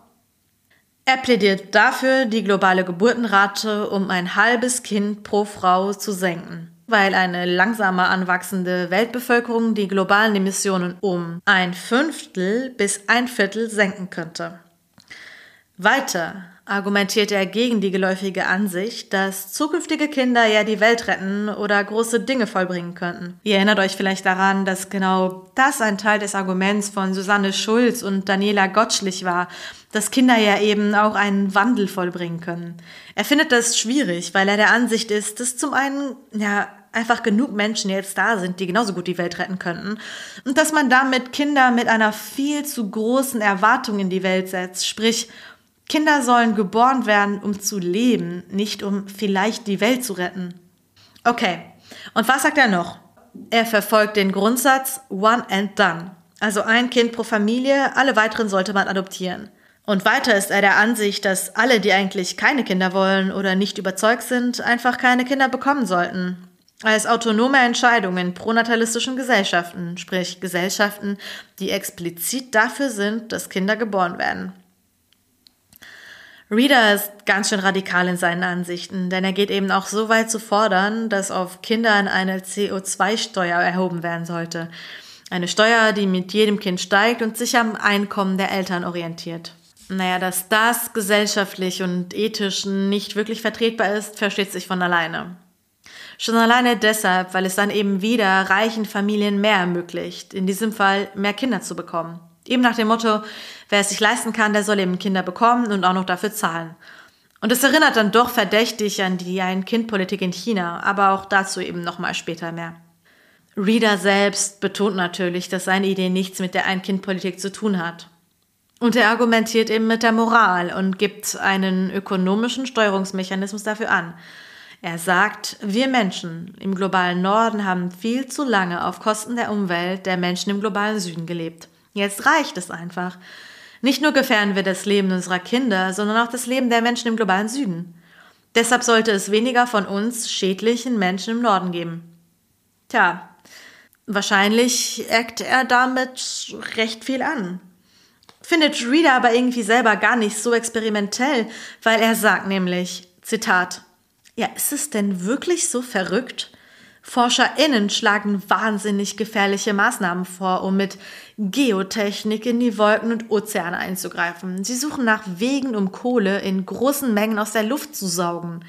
Er plädiert dafür, die globale Geburtenrate um ein halbes Kind pro Frau zu senken. weil eine langsamer anwachsende Weltbevölkerung die globalen Emissionen um ein Fünftel bis ein Viertel senken könnte. Weiter argumentiert er gegen die geläufige Ansicht, dass zukünftige Kinder ja die Welt retten oder große Dinge vollbringen könnten. Ihr erinnert euch vielleicht daran, dass genau das ein Teil des Arguments von Susanne Schulz und Daniela Gottschlich war, dass Kinder ja eben auch einen Wandel vollbringen können. Er findet das schwierig, weil er der Ansicht ist, dass zum einen ja einfach genug Menschen jetzt da sind, die genauso gut die Welt retten könnten und dass man damit Kinder mit einer viel zu großen Erwartung in die Welt setzt, sprich Kinder sollen geboren werden, um zu leben, nicht um vielleicht die Welt zu retten. Okay, und was sagt er noch? Er verfolgt den Grundsatz One and Done. Also ein Kind pro Familie, alle weiteren sollte man adoptieren. Und weiter ist er der Ansicht, dass alle, die eigentlich keine Kinder wollen oder nicht überzeugt sind, einfach keine Kinder bekommen sollten. Als autonome Entscheidung in pronatalistischen Gesellschaften, sprich Gesellschaften, die explizit dafür sind, dass Kinder geboren werden. Reader ist ganz schön radikal in seinen Ansichten, denn er geht eben auch so weit zu fordern, dass auf Kindern eine CO2-Steuer erhoben werden sollte. Eine Steuer, die mit jedem Kind steigt und sich am Einkommen der Eltern orientiert. Naja, dass das gesellschaftlich und ethisch nicht wirklich vertretbar ist, versteht sich von alleine. Schon alleine deshalb, weil es dann eben wieder reichen Familien mehr ermöglicht, in diesem Fall mehr Kinder zu bekommen. Eben nach dem Motto, wer es sich leisten kann, der soll eben Kinder bekommen und auch noch dafür zahlen. Und es erinnert dann doch verdächtig an die Ein-Kind-Politik in China, aber auch dazu eben nochmal später mehr. Reader selbst betont natürlich, dass seine Idee nichts mit der Ein-Kind-Politik zu tun hat. Und er argumentiert eben mit der Moral und gibt einen ökonomischen Steuerungsmechanismus dafür an. Er sagt, wir Menschen im globalen Norden haben viel zu lange auf Kosten der Umwelt der Menschen im globalen Süden gelebt. Jetzt reicht es einfach. Nicht nur gefährden wir das Leben unserer Kinder, sondern auch das Leben der Menschen im globalen Süden. Deshalb sollte es weniger von uns schädlichen Menschen im Norden geben. Tja, wahrscheinlich eckt er damit recht viel an. Findet Reader aber irgendwie selber gar nicht so experimentell, weil er sagt nämlich, Zitat, ja, ist es denn wirklich so verrückt, ForscherInnen schlagen wahnsinnig gefährliche Maßnahmen vor, um mit Geotechnik in die Wolken und Ozeane einzugreifen. Sie suchen nach Wegen, um Kohle in großen Mengen aus der Luft zu saugen.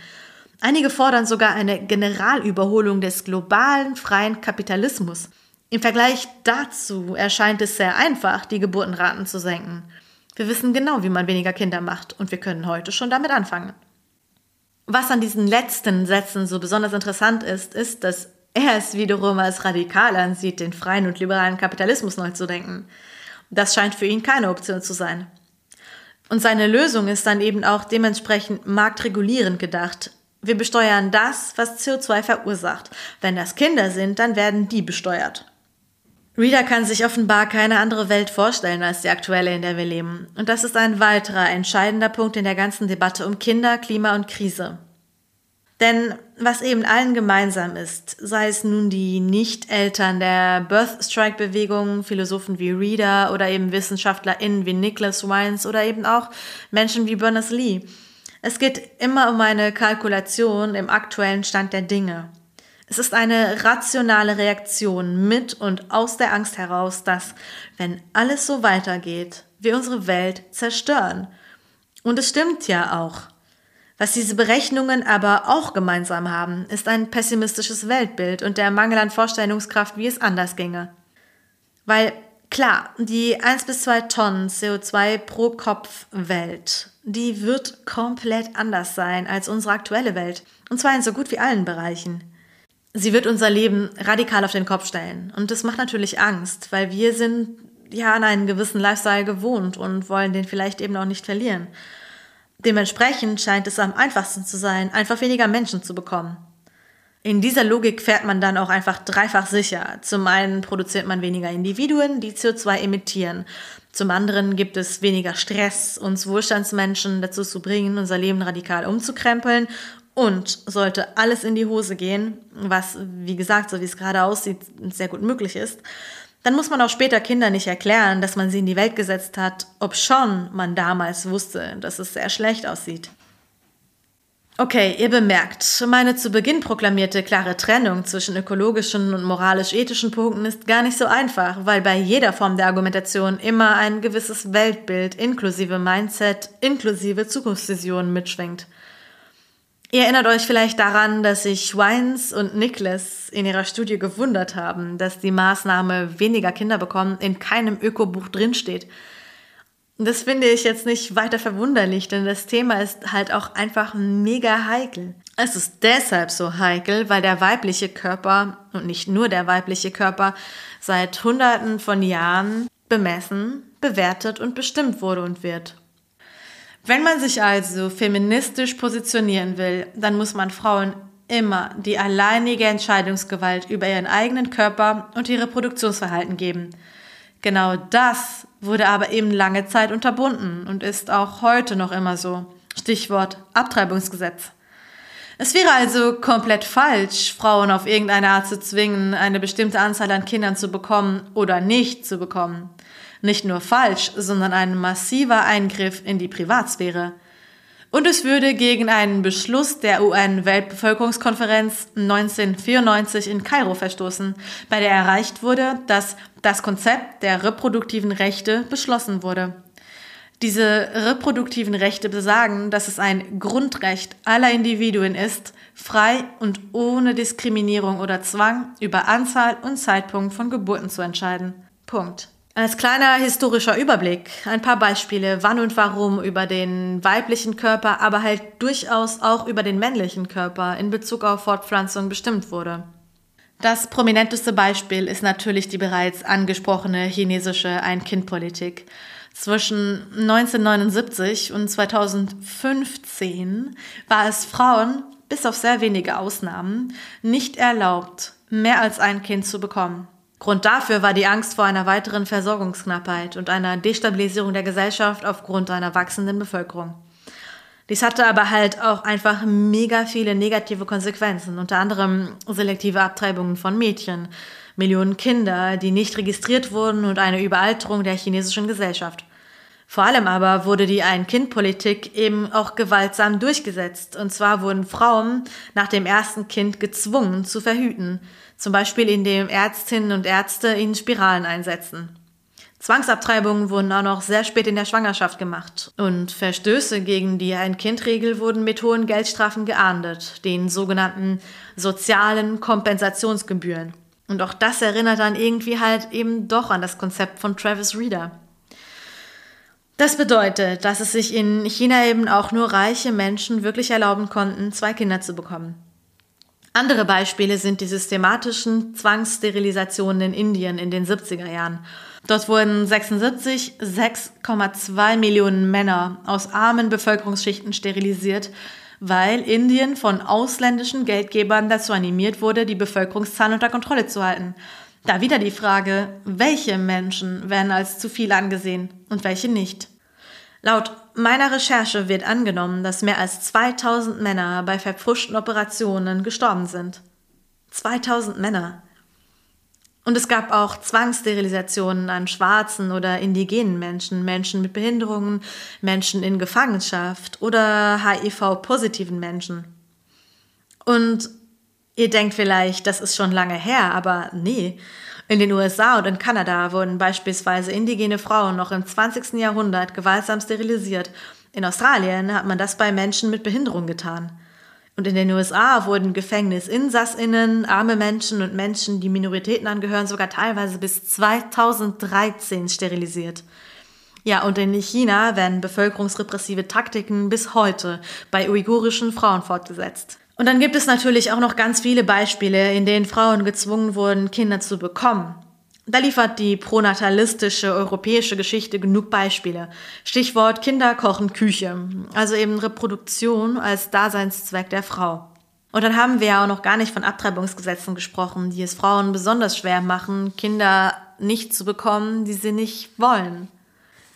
Einige fordern sogar eine Generalüberholung des globalen freien Kapitalismus. Im Vergleich dazu erscheint es sehr einfach, die Geburtenraten zu senken. Wir wissen genau, wie man weniger Kinder macht und wir können heute schon damit anfangen. Was an diesen letzten Sätzen so besonders interessant ist, ist, dass er es wiederum als radikal ansieht, den freien und liberalen Kapitalismus neu zu denken. Das scheint für ihn keine Option zu sein. Und seine Lösung ist dann eben auch dementsprechend marktregulierend gedacht. Wir besteuern das, was CO2 verursacht. Wenn das Kinder sind, dann werden die besteuert. Reader kann sich offenbar keine andere Welt vorstellen als die aktuelle, in der wir leben. Und das ist ein weiterer entscheidender Punkt in der ganzen Debatte um Kinder, Klima und Krise. Denn was eben allen gemeinsam ist, sei es nun die Nicht-Eltern der Birth Strike-Bewegung, Philosophen wie Reader oder eben WissenschaftlerInnen wie Nicholas Wines oder eben auch Menschen wie Berners-Lee. Es geht immer um eine Kalkulation im aktuellen Stand der Dinge. Es ist eine rationale Reaktion mit und aus der Angst heraus, dass, wenn alles so weitergeht, wir unsere Welt zerstören. Und es stimmt ja auch. Was diese Berechnungen aber auch gemeinsam haben, ist ein pessimistisches Weltbild und der Mangel an Vorstellungskraft, wie es anders ginge. Weil klar, die 1 bis 2 Tonnen CO2 pro Kopf Welt, die wird komplett anders sein als unsere aktuelle Welt. Und zwar in so gut wie allen Bereichen. Sie wird unser Leben radikal auf den Kopf stellen. Und das macht natürlich Angst, weil wir sind ja an einen gewissen Lifestyle gewohnt und wollen den vielleicht eben auch nicht verlieren. Dementsprechend scheint es am einfachsten zu sein, einfach weniger Menschen zu bekommen. In dieser Logik fährt man dann auch einfach dreifach sicher. Zum einen produziert man weniger Individuen, die CO2 emittieren. Zum anderen gibt es weniger Stress, uns Wohlstandsmenschen dazu zu bringen, unser Leben radikal umzukrempeln. Und sollte alles in die Hose gehen, was, wie gesagt, so wie es gerade aussieht, sehr gut möglich ist, dann muss man auch später Kindern nicht erklären, dass man sie in die Welt gesetzt hat, ob schon man damals wusste, dass es sehr schlecht aussieht. Okay, ihr bemerkt, meine zu Beginn proklamierte klare Trennung zwischen ökologischen und moralisch-ethischen Punkten ist gar nicht so einfach, weil bei jeder Form der Argumentation immer ein gewisses Weltbild inklusive Mindset, inklusive Zukunftsvisionen mitschwingt. Ihr erinnert euch vielleicht daran, dass sich Wines und Nicholas in ihrer Studie gewundert haben, dass die Maßnahme weniger Kinder bekommen in keinem Ökobuch drinsteht. Das finde ich jetzt nicht weiter verwunderlich, denn das Thema ist halt auch einfach mega heikel. Es ist deshalb so heikel, weil der weibliche Körper und nicht nur der weibliche Körper seit Hunderten von Jahren bemessen, bewertet und bestimmt wurde und wird. Wenn man sich also feministisch positionieren will, dann muss man Frauen immer die alleinige Entscheidungsgewalt über ihren eigenen Körper und ihr Reproduktionsverhalten geben. Genau das wurde aber eben lange Zeit unterbunden und ist auch heute noch immer so. Stichwort Abtreibungsgesetz. Es wäre also komplett falsch, Frauen auf irgendeine Art zu zwingen, eine bestimmte Anzahl an Kindern zu bekommen oder nicht zu bekommen nicht nur falsch, sondern ein massiver Eingriff in die Privatsphäre. Und es würde gegen einen Beschluss der UN-Weltbevölkerungskonferenz 1994 in Kairo verstoßen, bei der erreicht wurde, dass das Konzept der reproduktiven Rechte beschlossen wurde. Diese reproduktiven Rechte besagen, dass es ein Grundrecht aller Individuen ist, frei und ohne Diskriminierung oder Zwang über Anzahl und Zeitpunkt von Geburten zu entscheiden. Punkt. Als kleiner historischer Überblick ein paar Beispiele, wann und warum über den weiblichen Körper, aber halt durchaus auch über den männlichen Körper in Bezug auf Fortpflanzung bestimmt wurde. Das prominenteste Beispiel ist natürlich die bereits angesprochene chinesische Ein-Kind-Politik. Zwischen 1979 und 2015 war es Frauen, bis auf sehr wenige Ausnahmen, nicht erlaubt, mehr als ein Kind zu bekommen. Grund dafür war die Angst vor einer weiteren Versorgungsknappheit und einer Destabilisierung der Gesellschaft aufgrund einer wachsenden Bevölkerung. Dies hatte aber halt auch einfach mega viele negative Konsequenzen, unter anderem selektive Abtreibungen von Mädchen, Millionen Kinder, die nicht registriert wurden und eine Überalterung der chinesischen Gesellschaft. Vor allem aber wurde die Ein-Kind-Politik eben auch gewaltsam durchgesetzt. Und zwar wurden Frauen nach dem ersten Kind gezwungen zu verhüten. Zum Beispiel indem Ärztinnen und Ärzte ihnen Spiralen einsetzen. Zwangsabtreibungen wurden auch noch sehr spät in der Schwangerschaft gemacht. Und Verstöße gegen die Ein-Kind-Regel wurden mit hohen Geldstrafen geahndet, den sogenannten sozialen Kompensationsgebühren. Und auch das erinnert dann irgendwie halt eben doch an das Konzept von Travis Reeder. Das bedeutet, dass es sich in China eben auch nur reiche Menschen wirklich erlauben konnten, zwei Kinder zu bekommen. Andere Beispiele sind die systematischen Zwangssterilisationen in Indien in den 70er Jahren. Dort wurden 76 6,2 Millionen Männer aus armen Bevölkerungsschichten sterilisiert, weil Indien von ausländischen Geldgebern dazu animiert wurde, die Bevölkerungszahl unter Kontrolle zu halten. Da wieder die Frage, welche Menschen werden als zu viel angesehen und welche nicht. Laut meiner Recherche wird angenommen, dass mehr als 2000 Männer bei verpfuschten Operationen gestorben sind. 2000 Männer. Und es gab auch Zwangssterilisationen an schwarzen oder indigenen Menschen, Menschen mit Behinderungen, Menschen in Gefangenschaft oder HIV-positiven Menschen. Und ihr denkt vielleicht, das ist schon lange her, aber nee. In den USA und in Kanada wurden beispielsweise indigene Frauen noch im 20. Jahrhundert gewaltsam sterilisiert. In Australien hat man das bei Menschen mit Behinderung getan. Und in den USA wurden Gefängnisinsassinnen, arme Menschen und Menschen, die Minoritäten angehören, sogar teilweise bis 2013 sterilisiert. Ja, und in China werden bevölkerungsrepressive Taktiken bis heute bei uigurischen Frauen fortgesetzt. Und dann gibt es natürlich auch noch ganz viele Beispiele, in denen Frauen gezwungen wurden, Kinder zu bekommen. Da liefert die pronatalistische europäische Geschichte genug Beispiele. Stichwort Kinder kochen Küche, also eben Reproduktion als Daseinszweck der Frau. Und dann haben wir ja auch noch gar nicht von Abtreibungsgesetzen gesprochen, die es Frauen besonders schwer machen, Kinder nicht zu bekommen, die sie nicht wollen.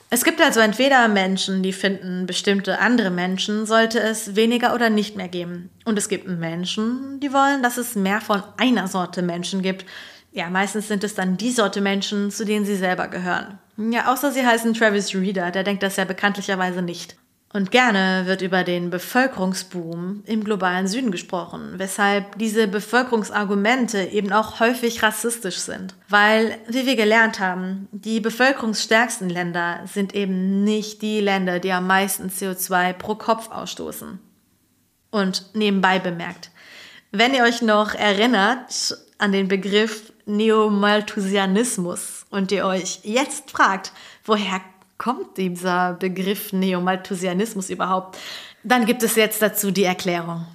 Es gibt also entweder Menschen, die finden, bestimmte andere Menschen sollte es weniger oder nicht mehr geben. Und es gibt Menschen, die wollen, dass es mehr von einer Sorte Menschen gibt. Ja, meistens sind es dann die Sorte Menschen, zu denen sie selber gehören. Ja, außer sie heißen Travis Reeder, der denkt das ja bekanntlicherweise nicht. Und gerne wird über den Bevölkerungsboom im globalen Süden gesprochen, weshalb diese Bevölkerungsargumente eben auch häufig rassistisch sind. Weil, wie wir gelernt haben, die bevölkerungsstärksten Länder sind eben nicht die Länder, die am meisten CO2 pro Kopf ausstoßen. Und nebenbei bemerkt, wenn ihr euch noch erinnert an den Begriff Neomalthusianismus und ihr euch jetzt fragt, woher kommt dieser Begriff Neomalthusianismus überhaupt? Dann gibt es jetzt dazu die Erklärung.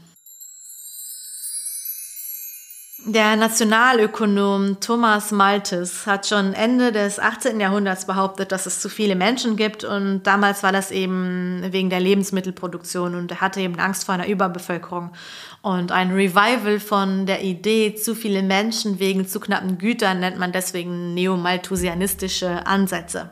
Der Nationalökonom Thomas Malthus hat schon Ende des 18. Jahrhunderts behauptet, dass es zu viele Menschen gibt und damals war das eben wegen der Lebensmittelproduktion und er hatte eben Angst vor einer Überbevölkerung. Und ein Revival von der Idee, zu viele Menschen wegen zu knappen Gütern nennt man deswegen neomalthusianistische Ansätze.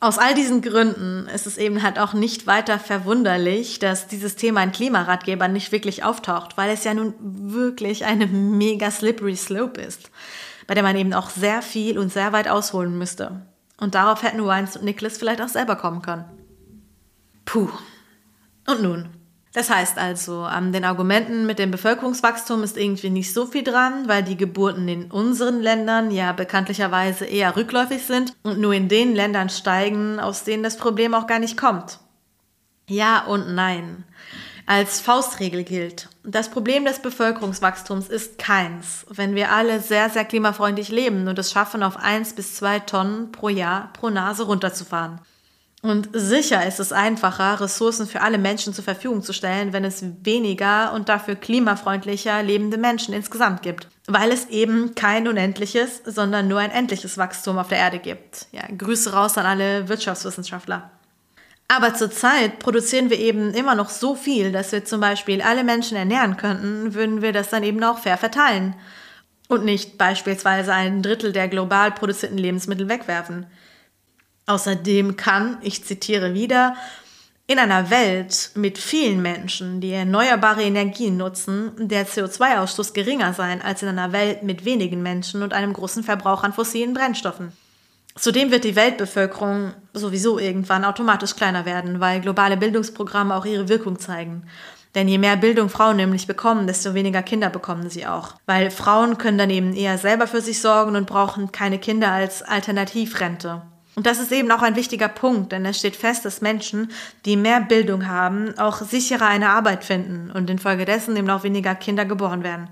Aus all diesen Gründen ist es eben halt auch nicht weiter verwunderlich, dass dieses Thema in Klimaratgebern nicht wirklich auftaucht, weil es ja nun wirklich eine mega slippery slope ist, bei der man eben auch sehr viel und sehr weit ausholen müsste. Und darauf hätten Wines und Nicholas vielleicht auch selber kommen können. Puh. Und nun, das heißt also, an den Argumenten mit dem Bevölkerungswachstum ist irgendwie nicht so viel dran, weil die Geburten in unseren Ländern ja bekanntlicherweise eher rückläufig sind und nur in den Ländern steigen, aus denen das Problem auch gar nicht kommt. Ja und nein. Als Faustregel gilt, das Problem des Bevölkerungswachstums ist keins, wenn wir alle sehr, sehr klimafreundlich leben und es schaffen, auf eins bis zwei Tonnen pro Jahr pro Nase runterzufahren. Und sicher ist es einfacher, Ressourcen für alle Menschen zur Verfügung zu stellen, wenn es weniger und dafür klimafreundlicher lebende Menschen insgesamt gibt. Weil es eben kein unendliches, sondern nur ein endliches Wachstum auf der Erde gibt. Ja, Grüße raus an alle Wirtschaftswissenschaftler. Aber zurzeit produzieren wir eben immer noch so viel, dass wir zum Beispiel alle Menschen ernähren könnten, würden wir das dann eben auch fair verteilen. Und nicht beispielsweise ein Drittel der global produzierten Lebensmittel wegwerfen. Außerdem kann, ich zitiere wieder, in einer Welt mit vielen Menschen, die erneuerbare Energien nutzen, der CO2-Ausstoß geringer sein als in einer Welt mit wenigen Menschen und einem großen Verbrauch an fossilen Brennstoffen. Zudem wird die Weltbevölkerung sowieso irgendwann automatisch kleiner werden, weil globale Bildungsprogramme auch ihre Wirkung zeigen. Denn je mehr Bildung Frauen nämlich bekommen, desto weniger Kinder bekommen sie auch. Weil Frauen können dann eben eher selber für sich sorgen und brauchen keine Kinder als Alternativrente. Und das ist eben auch ein wichtiger Punkt, denn es steht fest, dass Menschen, die mehr Bildung haben, auch sicherer eine Arbeit finden und infolgedessen eben auch weniger Kinder geboren werden.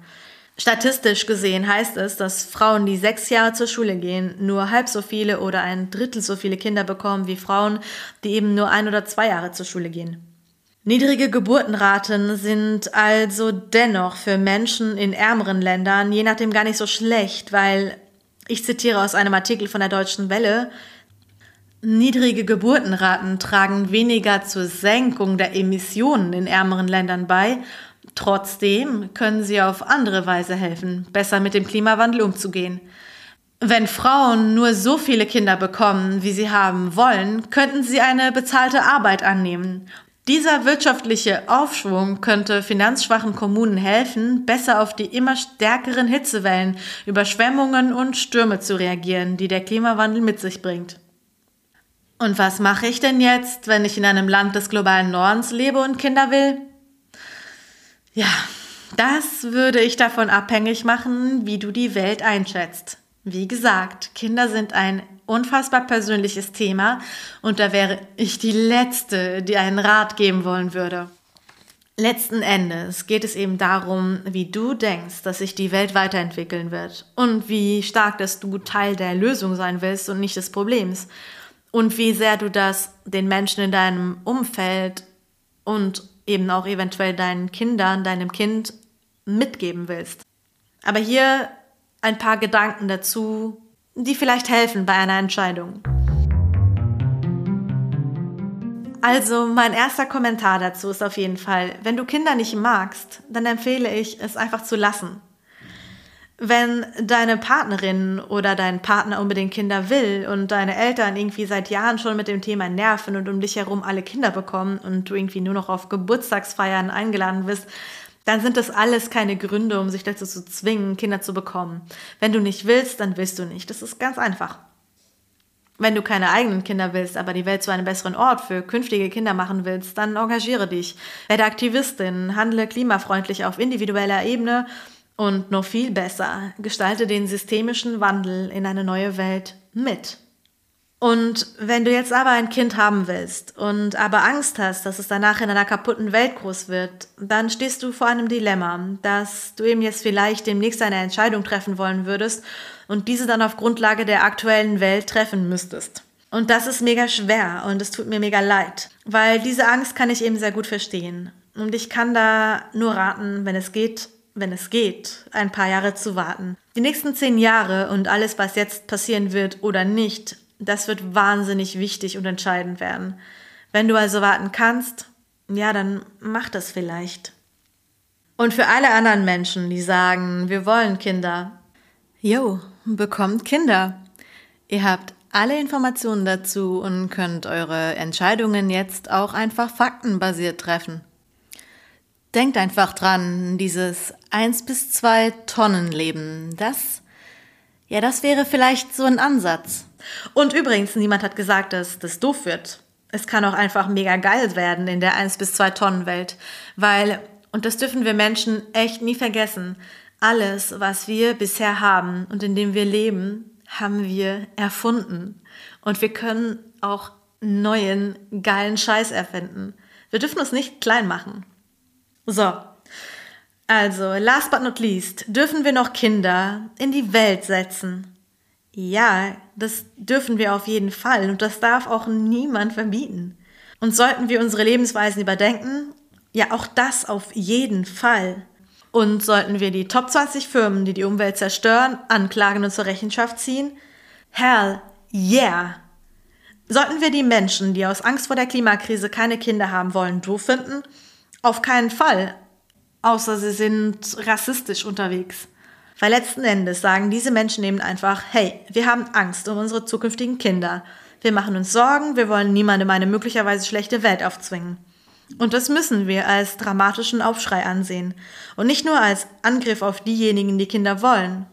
Statistisch gesehen heißt es, dass Frauen, die sechs Jahre zur Schule gehen, nur halb so viele oder ein Drittel so viele Kinder bekommen wie Frauen, die eben nur ein oder zwei Jahre zur Schule gehen. Niedrige Geburtenraten sind also dennoch für Menschen in ärmeren Ländern je nachdem gar nicht so schlecht, weil, ich zitiere aus einem Artikel von der Deutschen Welle, Niedrige Geburtenraten tragen weniger zur Senkung der Emissionen in ärmeren Ländern bei. Trotzdem können sie auf andere Weise helfen, besser mit dem Klimawandel umzugehen. Wenn Frauen nur so viele Kinder bekommen, wie sie haben wollen, könnten sie eine bezahlte Arbeit annehmen. Dieser wirtschaftliche Aufschwung könnte finanzschwachen Kommunen helfen, besser auf die immer stärkeren Hitzewellen, Überschwemmungen und Stürme zu reagieren, die der Klimawandel mit sich bringt. Und was mache ich denn jetzt, wenn ich in einem Land des globalen Nordens lebe und Kinder will? Ja, das würde ich davon abhängig machen, wie du die Welt einschätzt. Wie gesagt, Kinder sind ein unfassbar persönliches Thema und da wäre ich die Letzte, die einen Rat geben wollen würde. Letzten Endes geht es eben darum, wie du denkst, dass sich die Welt weiterentwickeln wird und wie stark, dass du Teil der Lösung sein willst und nicht des Problems und wie sehr du das den Menschen in deinem Umfeld und eben auch eventuell deinen Kindern, deinem Kind mitgeben willst. Aber hier ein paar Gedanken dazu, die vielleicht helfen bei einer Entscheidung. Also mein erster Kommentar dazu ist auf jeden Fall, wenn du Kinder nicht magst, dann empfehle ich es einfach zu lassen. Wenn deine Partnerin oder dein Partner unbedingt Kinder will und deine Eltern irgendwie seit Jahren schon mit dem Thema nerven und um dich herum alle Kinder bekommen und du irgendwie nur noch auf Geburtstagsfeiern eingeladen bist, dann sind das alles keine Gründe, um sich dazu zu zwingen, Kinder zu bekommen. Wenn du nicht willst, dann willst du nicht. Das ist ganz einfach. Wenn du keine eigenen Kinder willst, aber die Welt zu einem besseren Ort für künftige Kinder machen willst, dann engagiere dich. Werde Aktivistin, handle klimafreundlich auf individueller Ebene und noch viel besser, gestalte den systemischen Wandel in eine neue Welt mit. Und wenn du jetzt aber ein Kind haben willst und aber Angst hast, dass es danach in einer kaputten Welt groß wird, dann stehst du vor einem Dilemma, dass du eben jetzt vielleicht demnächst eine Entscheidung treffen wollen würdest und diese dann auf Grundlage der aktuellen Welt treffen müsstest. Und das ist mega schwer und es tut mir mega leid, weil diese Angst kann ich eben sehr gut verstehen. Und ich kann da nur raten, wenn es geht, wenn es geht, ein paar Jahre zu warten. Die nächsten zehn Jahre und alles, was jetzt passieren wird oder nicht, das wird wahnsinnig wichtig und entscheidend werden. Wenn du also warten kannst, ja, dann mach das vielleicht. Und für alle anderen Menschen, die sagen, wir wollen Kinder, jo, bekommt Kinder. Ihr habt alle Informationen dazu und könnt eure Entscheidungen jetzt auch einfach faktenbasiert treffen. Denkt einfach dran, dieses 1 bis 2 Tonnen Leben, das, ja, das wäre vielleicht so ein Ansatz. Und übrigens, niemand hat gesagt, dass das doof wird. Es kann auch einfach mega geil werden in der 1 bis 2 Tonnen Welt, weil, und das dürfen wir Menschen echt nie vergessen, alles, was wir bisher haben und in dem wir leben, haben wir erfunden. Und wir können auch neuen, geilen Scheiß erfinden. Wir dürfen uns nicht klein machen. So. Also, last but not least, dürfen wir noch Kinder in die Welt setzen. Ja, das dürfen wir auf jeden Fall und das darf auch niemand verbieten. Und sollten wir unsere Lebensweisen überdenken? Ja, auch das auf jeden Fall. Und sollten wir die Top 20 Firmen, die die Umwelt zerstören, anklagen und zur Rechenschaft ziehen? Hell yeah! Sollten wir die Menschen, die aus Angst vor der Klimakrise keine Kinder haben wollen, doof finden? Auf keinen Fall. Außer sie sind rassistisch unterwegs. Weil letzten Endes sagen diese Menschen eben einfach, hey, wir haben Angst um unsere zukünftigen Kinder. Wir machen uns Sorgen, wir wollen niemandem eine möglicherweise schlechte Welt aufzwingen. Und das müssen wir als dramatischen Aufschrei ansehen. Und nicht nur als Angriff auf diejenigen, die Kinder wollen.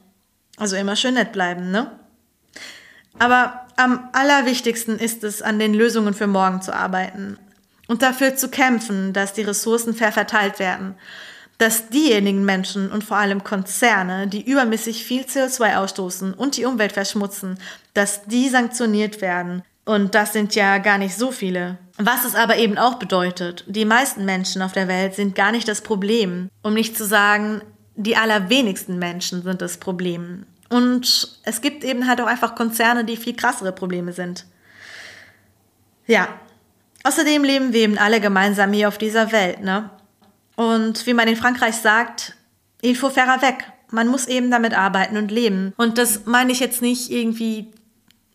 Also immer schön nett bleiben, ne? Aber am allerwichtigsten ist es, an den Lösungen für morgen zu arbeiten und dafür zu kämpfen, dass die Ressourcen fair verteilt werden dass diejenigen Menschen und vor allem Konzerne, die übermäßig viel CO2 ausstoßen und die Umwelt verschmutzen, dass die sanktioniert werden. Und das sind ja gar nicht so viele. Was es aber eben auch bedeutet, die meisten Menschen auf der Welt sind gar nicht das Problem, um nicht zu sagen, die allerwenigsten Menschen sind das Problem. Und es gibt eben halt auch einfach Konzerne, die viel krassere Probleme sind. Ja. Außerdem leben wir eben alle gemeinsam hier auf dieser Welt, ne? Und wie man in Frankreich sagt, il faut faire avec. Man muss eben damit arbeiten und leben. Und das meine ich jetzt nicht irgendwie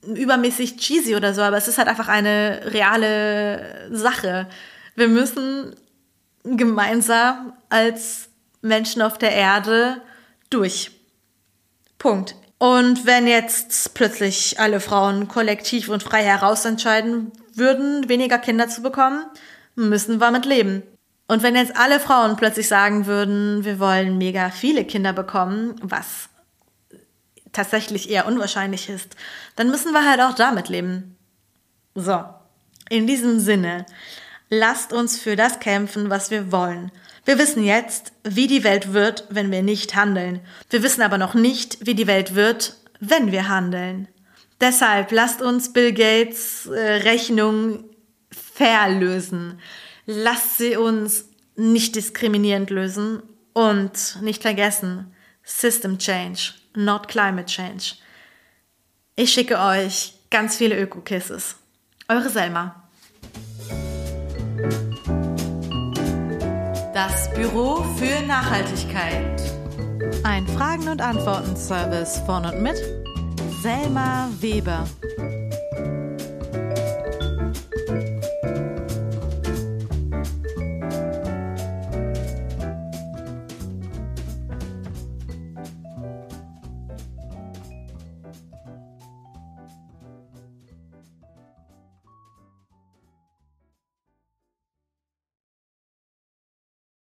übermäßig cheesy oder so, aber es ist halt einfach eine reale Sache. Wir müssen gemeinsam als Menschen auf der Erde durch. Punkt. Und wenn jetzt plötzlich alle Frauen kollektiv und frei herausentscheiden würden, weniger Kinder zu bekommen, müssen wir mit leben. Und wenn jetzt alle Frauen plötzlich sagen würden, wir wollen mega viele Kinder bekommen, was tatsächlich eher unwahrscheinlich ist, dann müssen wir halt auch damit leben. So, in diesem Sinne, lasst uns für das kämpfen, was wir wollen. Wir wissen jetzt, wie die Welt wird, wenn wir nicht handeln. Wir wissen aber noch nicht, wie die Welt wird, wenn wir handeln. Deshalb lasst uns Bill Gates äh, Rechnung verlösen lasst sie uns nicht diskriminierend lösen und nicht vergessen, System Change, not Climate Change. Ich schicke euch ganz viele Öko-Kisses. Eure Selma. Das Büro für Nachhaltigkeit. Ein Fragen- und Antworten-Service von und mit Selma Weber.